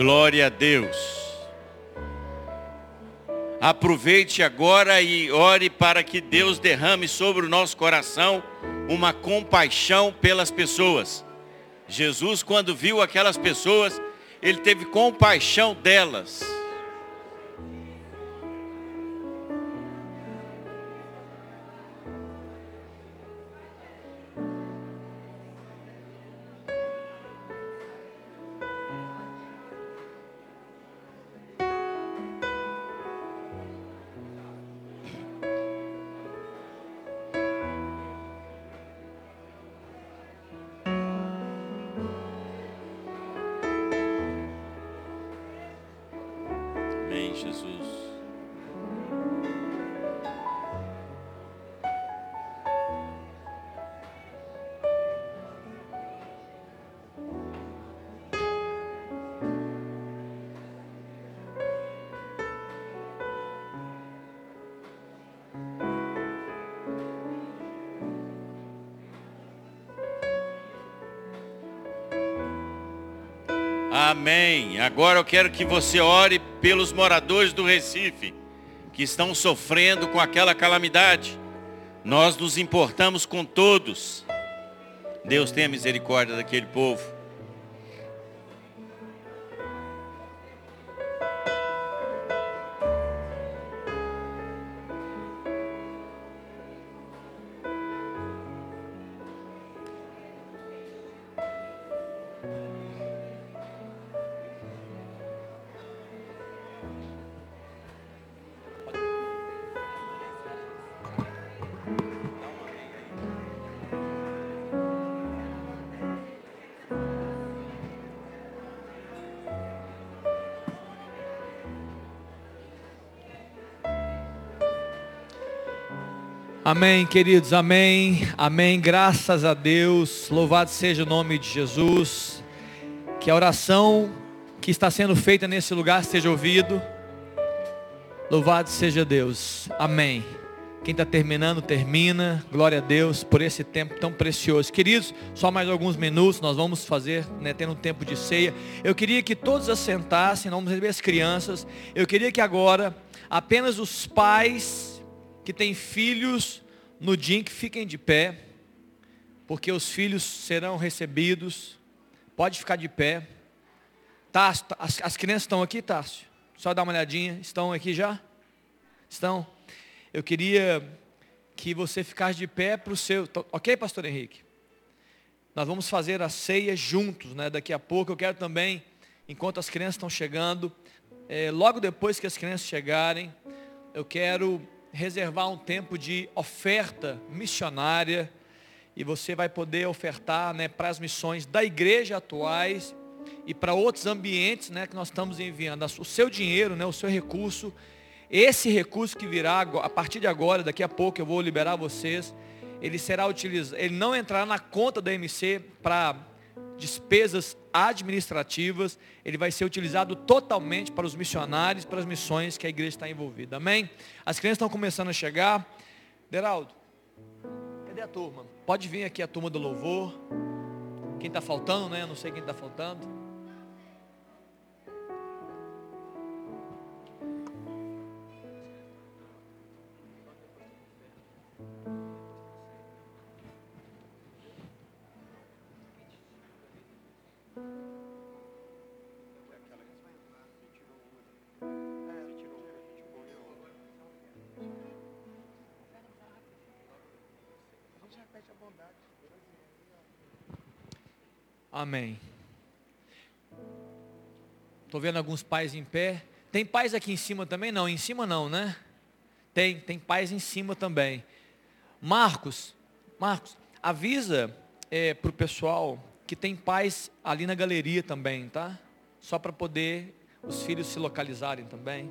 Glória a Deus. Aproveite agora e ore para que Deus derrame sobre o nosso coração uma compaixão pelas pessoas. Jesus, quando viu aquelas pessoas, ele teve compaixão delas. Amém. Agora eu quero que você ore pelos moradores do Recife que estão sofrendo com aquela calamidade. Nós nos importamos com todos. Deus tenha misericórdia daquele povo. Amém, queridos, amém, amém, graças a Deus, louvado seja o nome de Jesus, que a oração que está sendo feita nesse lugar seja ouvido, louvado seja Deus, amém. Quem está terminando, termina, glória a Deus por esse tempo tão precioso. Queridos, só mais alguns minutos, nós vamos fazer, né, tendo um tempo de ceia. Eu queria que todos assentassem, vamos receber as crianças. Eu queria que agora apenas os pais que têm filhos no dia em que fiquem de pé, porque os filhos serão recebidos. Pode ficar de pé. Tássio, as, as crianças estão aqui, Tássio? Só dar uma olhadinha. Estão aqui já? Estão? Eu queria que você ficasse de pé para o seu. Ok, pastor Henrique? Nós vamos fazer a ceia juntos, né? Daqui a pouco. Eu quero também, enquanto as crianças estão chegando, é, logo depois que as crianças chegarem, eu quero reservar um tempo de oferta missionária e você vai poder ofertar né, para as missões da igreja atuais e para outros ambientes né, que nós estamos enviando. O seu dinheiro, né, o seu recurso, esse recurso que virá a partir de agora, daqui a pouco eu vou liberar vocês, ele será utilizado, ele não entrará na conta da MC para despesas administrativas, ele vai ser utilizado totalmente para os missionários, para as missões que a igreja está envolvida. Amém? As crianças estão começando a chegar. Deraldo, cadê a turma? Pode vir aqui a turma do louvor. Quem está faltando, né? Eu não sei quem está faltando. Amém. Estou vendo alguns pais em pé. Tem pais aqui em cima também? Não, em cima não, né? Tem, tem pais em cima também. Marcos, Marcos, avisa é, para o pessoal que tem pais ali na galeria também, tá? Só para poder os filhos se localizarem também.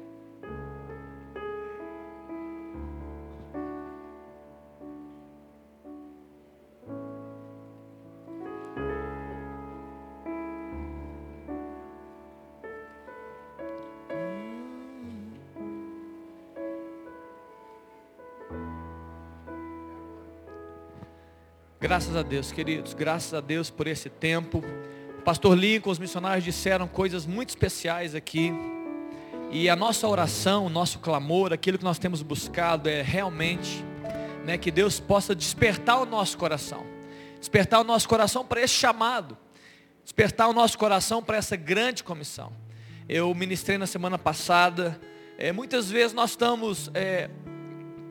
Graças a Deus, queridos, graças a Deus por esse tempo, Pastor Lincoln, os missionários disseram coisas muito especiais aqui. E a nossa oração, o nosso clamor, aquilo que nós temos buscado é realmente né, que Deus possa despertar o nosso coração. Despertar o nosso coração para esse chamado. Despertar o nosso coração para essa grande comissão. Eu ministrei na semana passada. É, muitas vezes nós estamos é,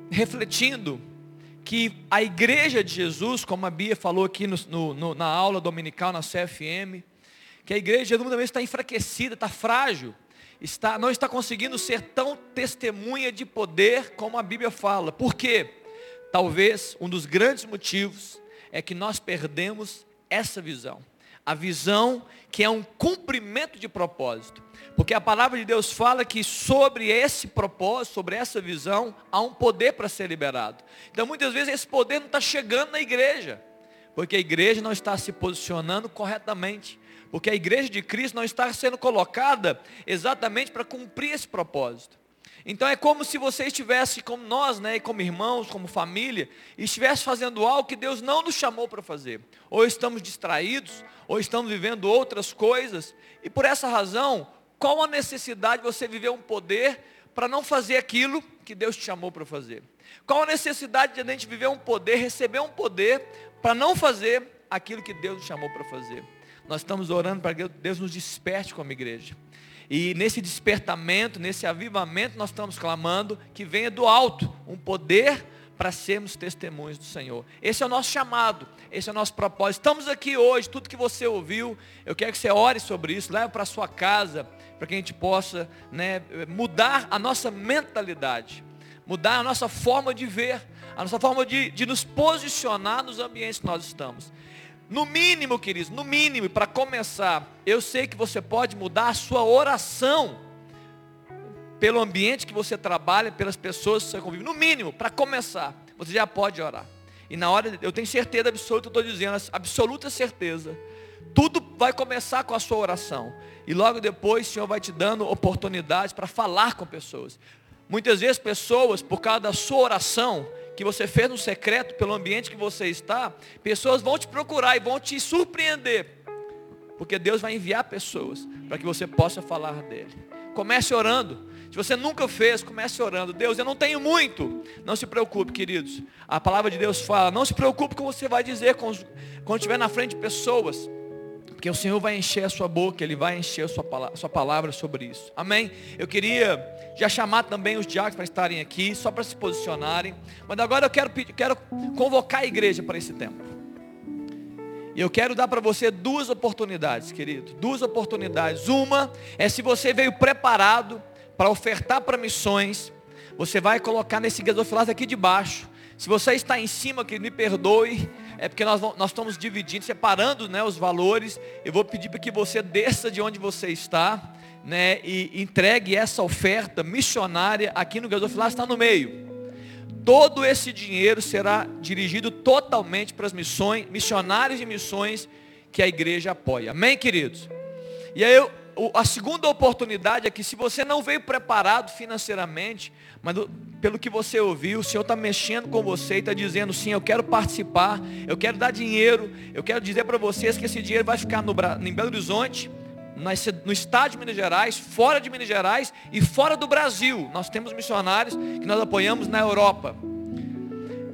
refletindo que a igreja de Jesus, como a Bia falou aqui no, no, na aula dominical na CFM, que a igreja de Jesus está enfraquecida, está frágil, está, não está conseguindo ser tão testemunha de poder como a Bíblia fala. Por quê? Talvez um dos grandes motivos é que nós perdemos essa visão. A visão que é um cumprimento de propósito. Porque a palavra de Deus fala que sobre esse propósito, sobre essa visão, há um poder para ser liberado. Então muitas vezes esse poder não está chegando na igreja. Porque a igreja não está se posicionando corretamente. Porque a igreja de Cristo não está sendo colocada exatamente para cumprir esse propósito. Então é como se você estivesse, como nós, né, como irmãos, como família, estivesse fazendo algo que Deus não nos chamou para fazer. Ou estamos distraídos, ou estamos vivendo outras coisas. E por essa razão, qual a necessidade de você viver um poder para não fazer aquilo que Deus te chamou para fazer? Qual a necessidade de a gente viver um poder, receber um poder para não fazer aquilo que Deus te chamou para fazer? Nós estamos orando para que Deus nos desperte como igreja. E nesse despertamento, nesse avivamento, nós estamos clamando que venha do alto um poder para sermos testemunhos do Senhor. Esse é o nosso chamado, esse é o nosso propósito. Estamos aqui hoje, tudo que você ouviu, eu quero que você ore sobre isso, leve para a sua casa, para que a gente possa né, mudar a nossa mentalidade, mudar a nossa forma de ver, a nossa forma de, de nos posicionar nos ambientes que nós estamos. No mínimo, queridos, no mínimo, para começar, eu sei que você pode mudar a sua oração pelo ambiente que você trabalha, pelas pessoas que você convive. No mínimo, para começar, você já pode orar. E na hora, eu tenho certeza absoluta, estou dizendo, absoluta certeza. Tudo vai começar com a sua oração. E logo depois o Senhor vai te dando oportunidades para falar com pessoas. Muitas vezes pessoas, por causa da sua oração, que você fez no secreto, pelo ambiente que você está, pessoas vão te procurar e vão te surpreender. Porque Deus vai enviar pessoas para que você possa falar dele. Comece orando. Se você nunca fez, comece orando. Deus, eu não tenho muito. Não se preocupe, queridos. A palavra de Deus fala, não se preocupe com o que você vai dizer quando estiver na frente de pessoas. Porque o Senhor vai encher a sua boca, Ele vai encher a sua palavra, sobre isso. Amém? Eu queria já chamar também os diáconos para estarem aqui, só para se posicionarem. Mas agora eu quero, quero convocar a igreja para esse tempo. E eu quero dar para você duas oportunidades, querido. Duas oportunidades. Uma é se você veio preparado para ofertar para missões, você vai colocar nesse gasofilaço aqui de baixo. Se você está em cima, que me perdoe, é porque nós, nós estamos dividindo, separando né, os valores. Eu vou pedir para que você desça de onde você está né, e entregue essa oferta missionária aqui no gasofilaço, está no meio. Todo esse dinheiro será dirigido totalmente para as missões, missionários e missões que a igreja apoia. Amém, queridos? E aí eu, a segunda oportunidade é que se você não veio preparado financeiramente, mas pelo que você ouviu, o Senhor está mexendo com você e está dizendo sim, eu quero participar, eu quero dar dinheiro, eu quero dizer para vocês que esse dinheiro vai ficar no, em Belo Horizonte, no estado de Minas Gerais, fora de Minas Gerais e fora do Brasil. Nós temos missionários que nós apoiamos na Europa.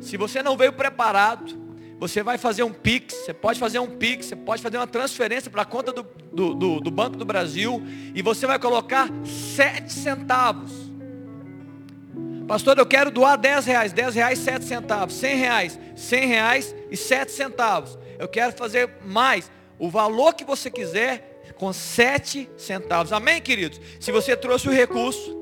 Se você não veio preparado, você vai fazer um PIX, você pode fazer um PIX, você pode fazer uma transferência para a conta do, do, do, do, Banco do Brasil e você vai colocar sete centavos. Pastor, eu quero doar 10 reais, 10 reais, 7 centavos, 100 reais, 100 reais e 7 centavos. Eu quero fazer mais, o valor que você quiser, com 7 centavos. Amém, queridos? Se você trouxe o recurso,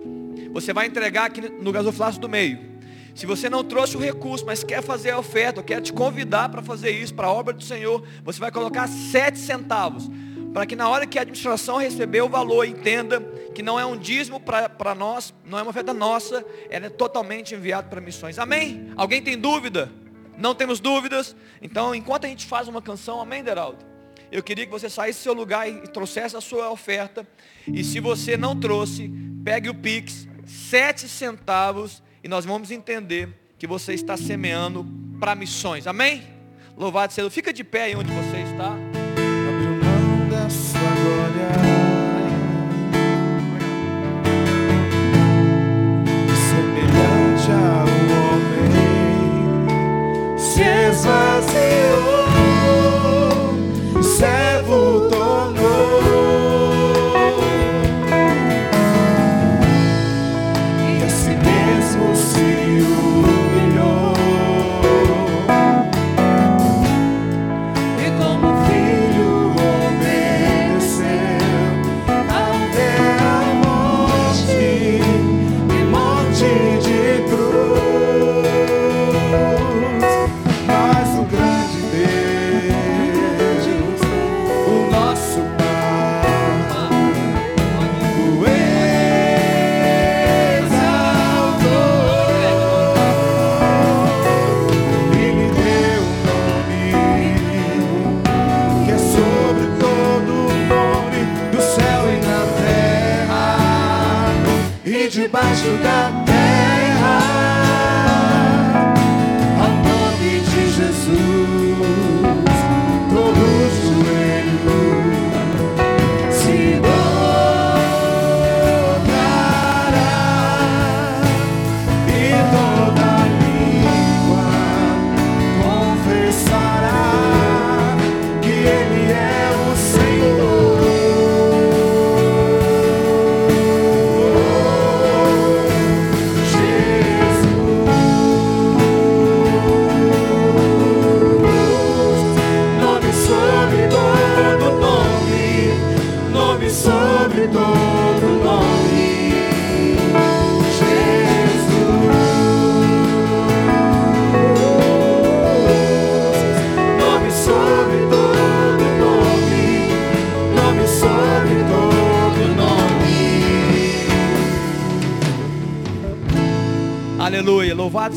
você vai entregar aqui no gasofilaço do meio. Se você não trouxe o recurso, mas quer fazer a oferta, eu quero te convidar para fazer isso, para a obra do Senhor, você vai colocar sete centavos. Para que na hora que a administração receber o valor, entenda que não é um dízimo para nós, não é uma oferta nossa, ela é totalmente enviada para missões. Amém? Alguém tem dúvida? Não temos dúvidas? Então, enquanto a gente faz uma canção, amém, Deraldo? Eu queria que você saísse do seu lugar e trouxesse a sua oferta. E se você não trouxe, pegue o Pix, sete centavos, e nós vamos entender que você está semeando para missões. Amém? Louvado seja. Fica de pé aí onde você está. Semelhante homem. Terra,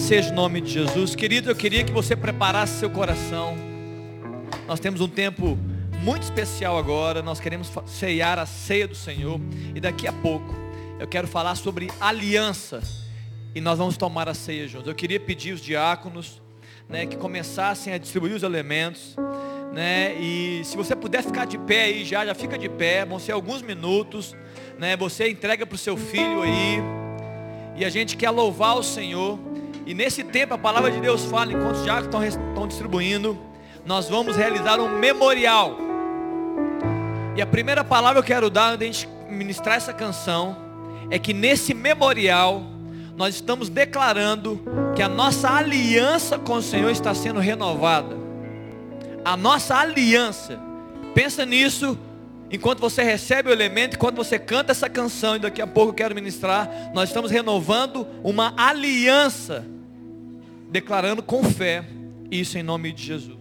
seja o nome de Jesus. Querido, eu queria que você preparasse seu coração. Nós temos um tempo muito especial agora. Nós queremos ceiar a ceia do Senhor. E daqui a pouco eu quero falar sobre aliança. E nós vamos tomar a ceia juntos. Eu queria pedir os diáconos né, que começassem a distribuir os elementos. Né, e se você puder ficar de pé aí já, já fica de pé. Vão ser alguns minutos. Né, você entrega para o seu filho aí. E a gente quer louvar o Senhor. E nesse tempo a palavra de Deus fala, enquanto os estão, estão distribuindo, nós vamos realizar um memorial. E a primeira palavra que eu quero dar antes de a gente ministrar essa canção é que nesse memorial nós estamos declarando que a nossa aliança com o Senhor está sendo renovada. A nossa aliança. Pensa nisso enquanto você recebe o elemento, enquanto você canta essa canção e daqui a pouco eu quero ministrar, nós estamos renovando uma aliança, declarando com fé isso em nome de Jesus.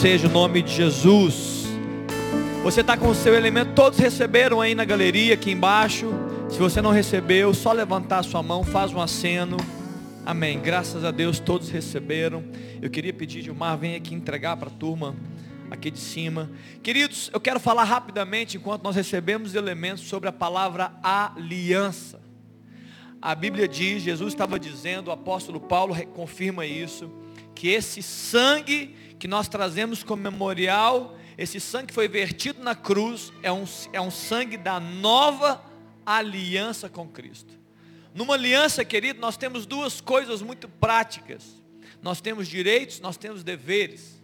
Seja o nome de Jesus. Você está com o seu elemento, todos receberam aí na galeria, aqui embaixo. Se você não recebeu, só levantar a sua mão, faz um aceno. Amém. Graças a Deus todos receberam. Eu queria pedir, Gilmar, vem aqui entregar para a turma aqui de cima. Queridos, eu quero falar rapidamente, enquanto nós recebemos elementos, sobre a palavra aliança. A Bíblia diz, Jesus estava dizendo, o apóstolo Paulo confirma isso, que esse sangue que nós trazemos como memorial, esse sangue que foi vertido na cruz, é um, é um sangue da nova aliança com Cristo. Numa aliança, querido, nós temos duas coisas muito práticas. Nós temos direitos, nós temos deveres.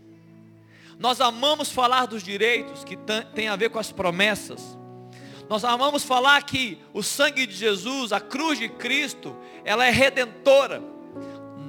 Nós amamos falar dos direitos que tem a ver com as promessas. Nós amamos falar que o sangue de Jesus, a cruz de Cristo, ela é redentora.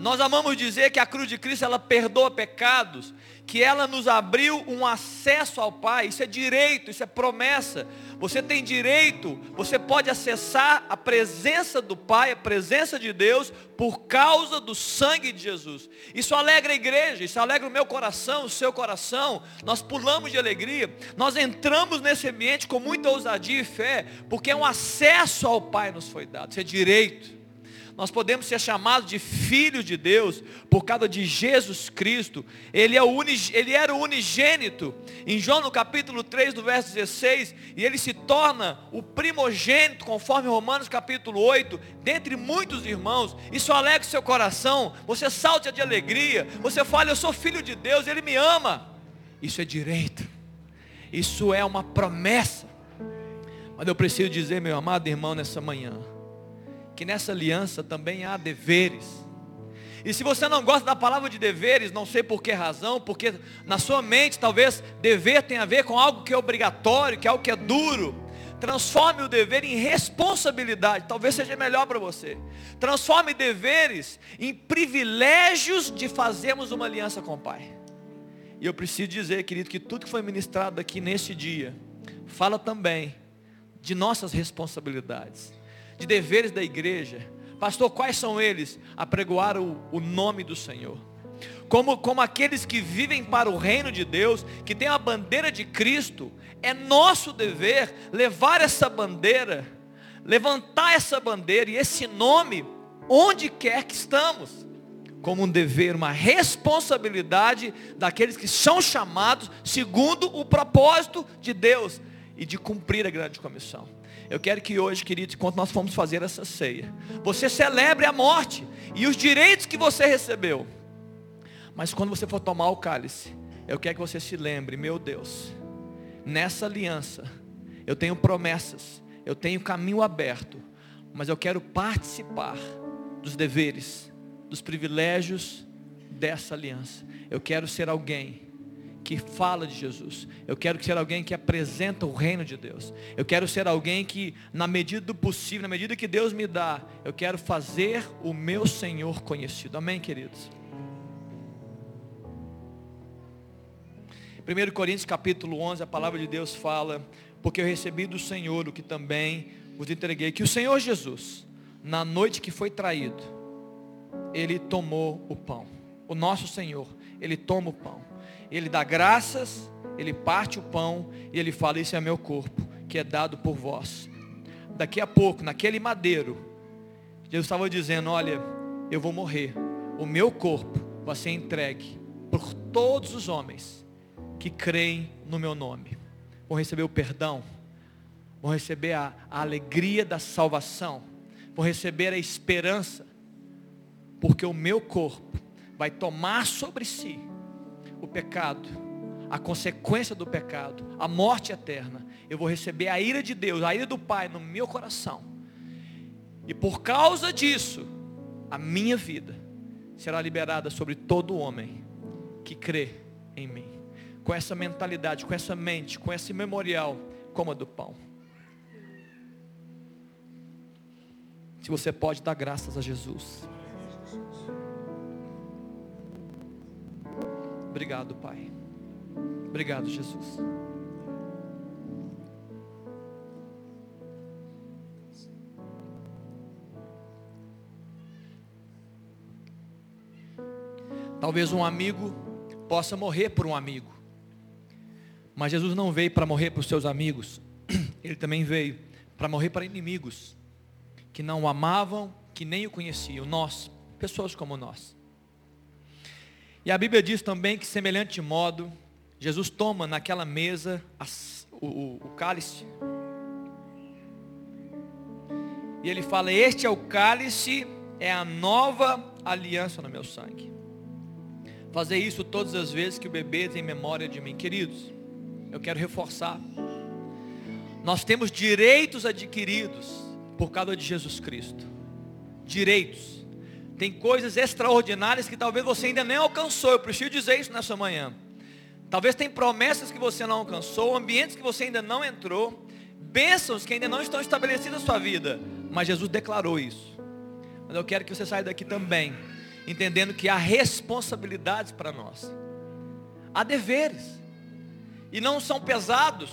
Nós amamos dizer que a cruz de Cristo ela perdoa pecados, que ela nos abriu um acesso ao Pai. Isso é direito, isso é promessa. Você tem direito, você pode acessar a presença do Pai, a presença de Deus, por causa do sangue de Jesus. Isso alegra a igreja, isso alegra o meu coração, o seu coração. Nós pulamos de alegria, nós entramos nesse ambiente com muita ousadia e fé, porque é um acesso ao Pai nos foi dado, isso é direito nós podemos ser chamados de filhos de Deus por causa de Jesus Cristo. Ele, é o unig, ele era o unigênito. Em João no capítulo 3, do verso 16, e ele se torna o primogênito, conforme Romanos capítulo 8, dentre muitos irmãos. Isso alegra o seu coração. Você salta de alegria. Você fala, eu sou filho de Deus, Ele me ama. Isso é direito. Isso é uma promessa. Mas eu preciso dizer, meu amado irmão, nessa manhã que nessa aliança também há deveres. E se você não gosta da palavra de deveres, não sei por que razão, porque na sua mente talvez dever tem a ver com algo que é obrigatório, que é algo que é duro. Transforme o dever em responsabilidade, talvez seja melhor para você. Transforme deveres em privilégios de fazermos uma aliança com o Pai. E eu preciso dizer, querido, que tudo que foi ministrado aqui neste dia, fala também de nossas responsabilidades de deveres da igreja. Pastor, quais são eles? Apregoar o, o nome do Senhor. Como, como aqueles que vivem para o reino de Deus, que tem a bandeira de Cristo, é nosso dever levar essa bandeira, levantar essa bandeira e esse nome onde quer que estamos, como um dever, uma responsabilidade daqueles que são chamados segundo o propósito de Deus e de cumprir a grande comissão. Eu quero que hoje, queridos, enquanto nós formos fazer essa ceia, você celebre a morte e os direitos que você recebeu. Mas quando você for tomar o cálice, eu quero que você se lembre, meu Deus, nessa aliança, eu tenho promessas, eu tenho caminho aberto, mas eu quero participar dos deveres, dos privilégios dessa aliança. Eu quero ser alguém que fala de Jesus. Eu quero ser alguém que apresenta o reino de Deus. Eu quero ser alguém que, na medida do possível, na medida que Deus me dá, eu quero fazer o meu Senhor conhecido. Amém, queridos? 1 Coríntios capítulo 11, a palavra de Deus fala, porque eu recebi do Senhor o que também vos entreguei, que o Senhor Jesus, na noite que foi traído, ele tomou o pão. O nosso Senhor, ele toma o pão ele dá graças, ele parte o pão e ele fala: Isso é meu corpo, que é dado por vós. Daqui a pouco, naquele madeiro, Jesus estava dizendo: Olha, eu vou morrer, o meu corpo vai ser entregue por todos os homens que creem no meu nome. Vão receber o perdão, vão receber a, a alegria da salvação, vão receber a esperança, porque o meu corpo vai tomar sobre si o pecado, a consequência do pecado, a morte eterna, eu vou receber a ira de Deus, a ira do Pai no meu coração. E por causa disso, a minha vida será liberada sobre todo homem que crê em mim. Com essa mentalidade, com essa mente, com esse memorial, como a do pão. Se você pode dar graças a Jesus. Obrigado, Pai. Obrigado, Jesus. Talvez um amigo possa morrer por um amigo. Mas Jesus não veio para morrer para os seus amigos. (clears throat) Ele também veio para morrer para inimigos que não o amavam, que nem o conheciam. Nós, pessoas como nós. E a Bíblia diz também que, semelhante modo, Jesus toma naquela mesa as, o, o, o cálice. E ele fala: Este é o cálice, é a nova aliança no meu sangue. Fazer isso todas as vezes que o bebê tem memória de mim. Queridos, eu quero reforçar. Nós temos direitos adquiridos por causa de Jesus Cristo. Direitos. Tem coisas extraordinárias que talvez você ainda nem alcançou. Eu preciso dizer isso nessa manhã. Talvez tem promessas que você não alcançou, ambientes que você ainda não entrou, bênçãos que ainda não estão estabelecidas na sua vida. Mas Jesus declarou isso. Mas eu quero que você saia daqui também, entendendo que há responsabilidades para nós. Há deveres. E não são pesados,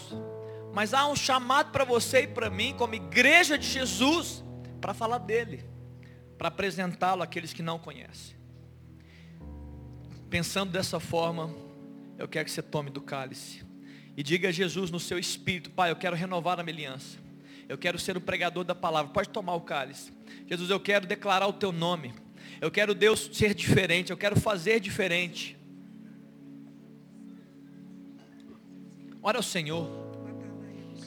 mas há um chamado para você e para mim, como igreja de Jesus, para falar dele para apresentá-lo àqueles que não conhecem. Pensando dessa forma, eu quero que você tome do cálice e diga a Jesus no seu espírito, Pai, eu quero renovar a minha aliança. Eu quero ser o pregador da palavra. Pode tomar o cálice. Jesus, eu quero declarar o teu nome. Eu quero Deus ser diferente, eu quero fazer diferente. Ora ao Senhor.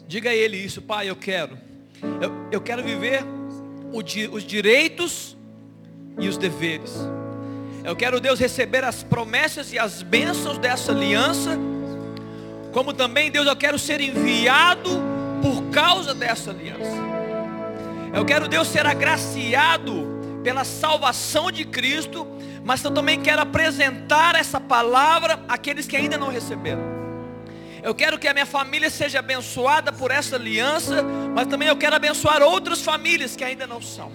Diga a Ele isso, Pai, eu quero. Eu, eu quero viver os direitos e os deveres. Eu quero, Deus, receber as promessas e as bênçãos dessa aliança. Como também, Deus, eu quero ser enviado por causa dessa aliança. Eu quero, Deus, ser agraciado pela salvação de Cristo, mas eu também quero apresentar essa palavra àqueles que ainda não receberam. Eu quero que a minha família seja abençoada por essa aliança, mas também eu quero abençoar outras famílias que ainda não são.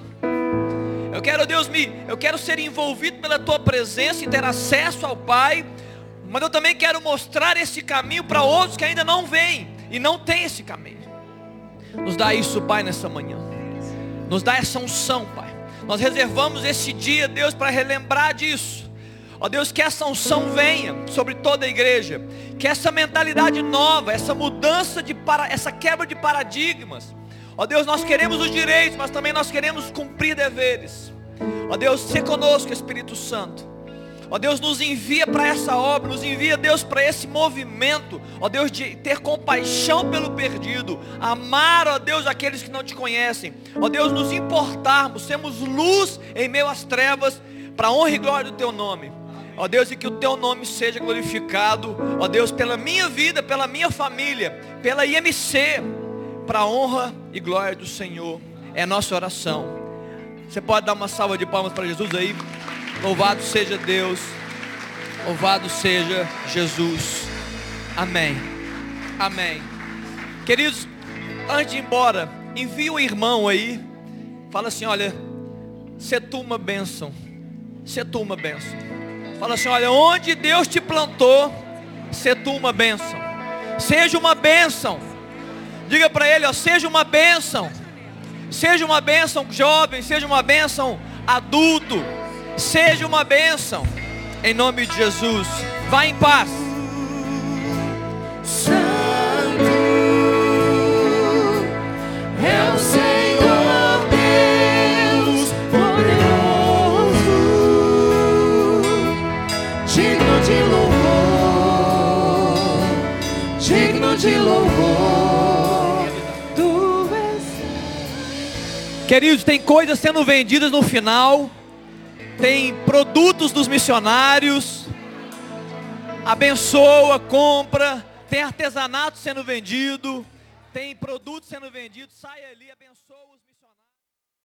Eu quero, Deus, me, eu quero ser envolvido pela tua presença e ter acesso ao Pai, mas eu também quero mostrar esse caminho para outros que ainda não vêm e não têm esse caminho. Nos dá isso, Pai, nessa manhã. Nos dá essa unção, Pai. Nós reservamos esse dia, Deus, para relembrar disso. Ó Deus, que essa unção venha sobre toda a igreja, que essa mentalidade nova, essa mudança de para, essa quebra de paradigmas. Ó Deus, nós queremos os direitos, mas também nós queremos cumprir deveres. Ó Deus, se conosco, Espírito Santo. Ó Deus, nos envia para essa obra, nos envia, Deus, para esse movimento, ó Deus, de ter compaixão pelo perdido, amar, ó Deus, aqueles que não te conhecem, ó Deus, nos importarmos, sermos luz em meio às trevas, para honra e glória do teu nome. Ó Deus, e que o teu nome seja glorificado, ó Deus, pela minha vida, pela minha família, pela IMC, para a honra e glória do Senhor. É nossa oração. Você pode dar uma salva de palmas para Jesus aí? Louvado seja Deus. Louvado seja Jesus. Amém. Amém. Queridos, antes de ir embora, envia um irmão aí. Fala assim, olha, se tu uma bênção. Se tu uma bênção. Fala assim: olha, onde Deus te plantou, ser tu uma bênção. Seja uma bênção. Diga para ele, ó, seja uma bênção. Seja uma bênção jovem, seja uma bênção adulto. Seja uma bênção. Em nome de Jesus. Vá em paz. Queridos, tem coisas sendo vendidas no final. Tem produtos dos missionários. Abençoa, compra. Tem artesanato sendo vendido. Tem produtos sendo vendidos. Sai ali, abençoa.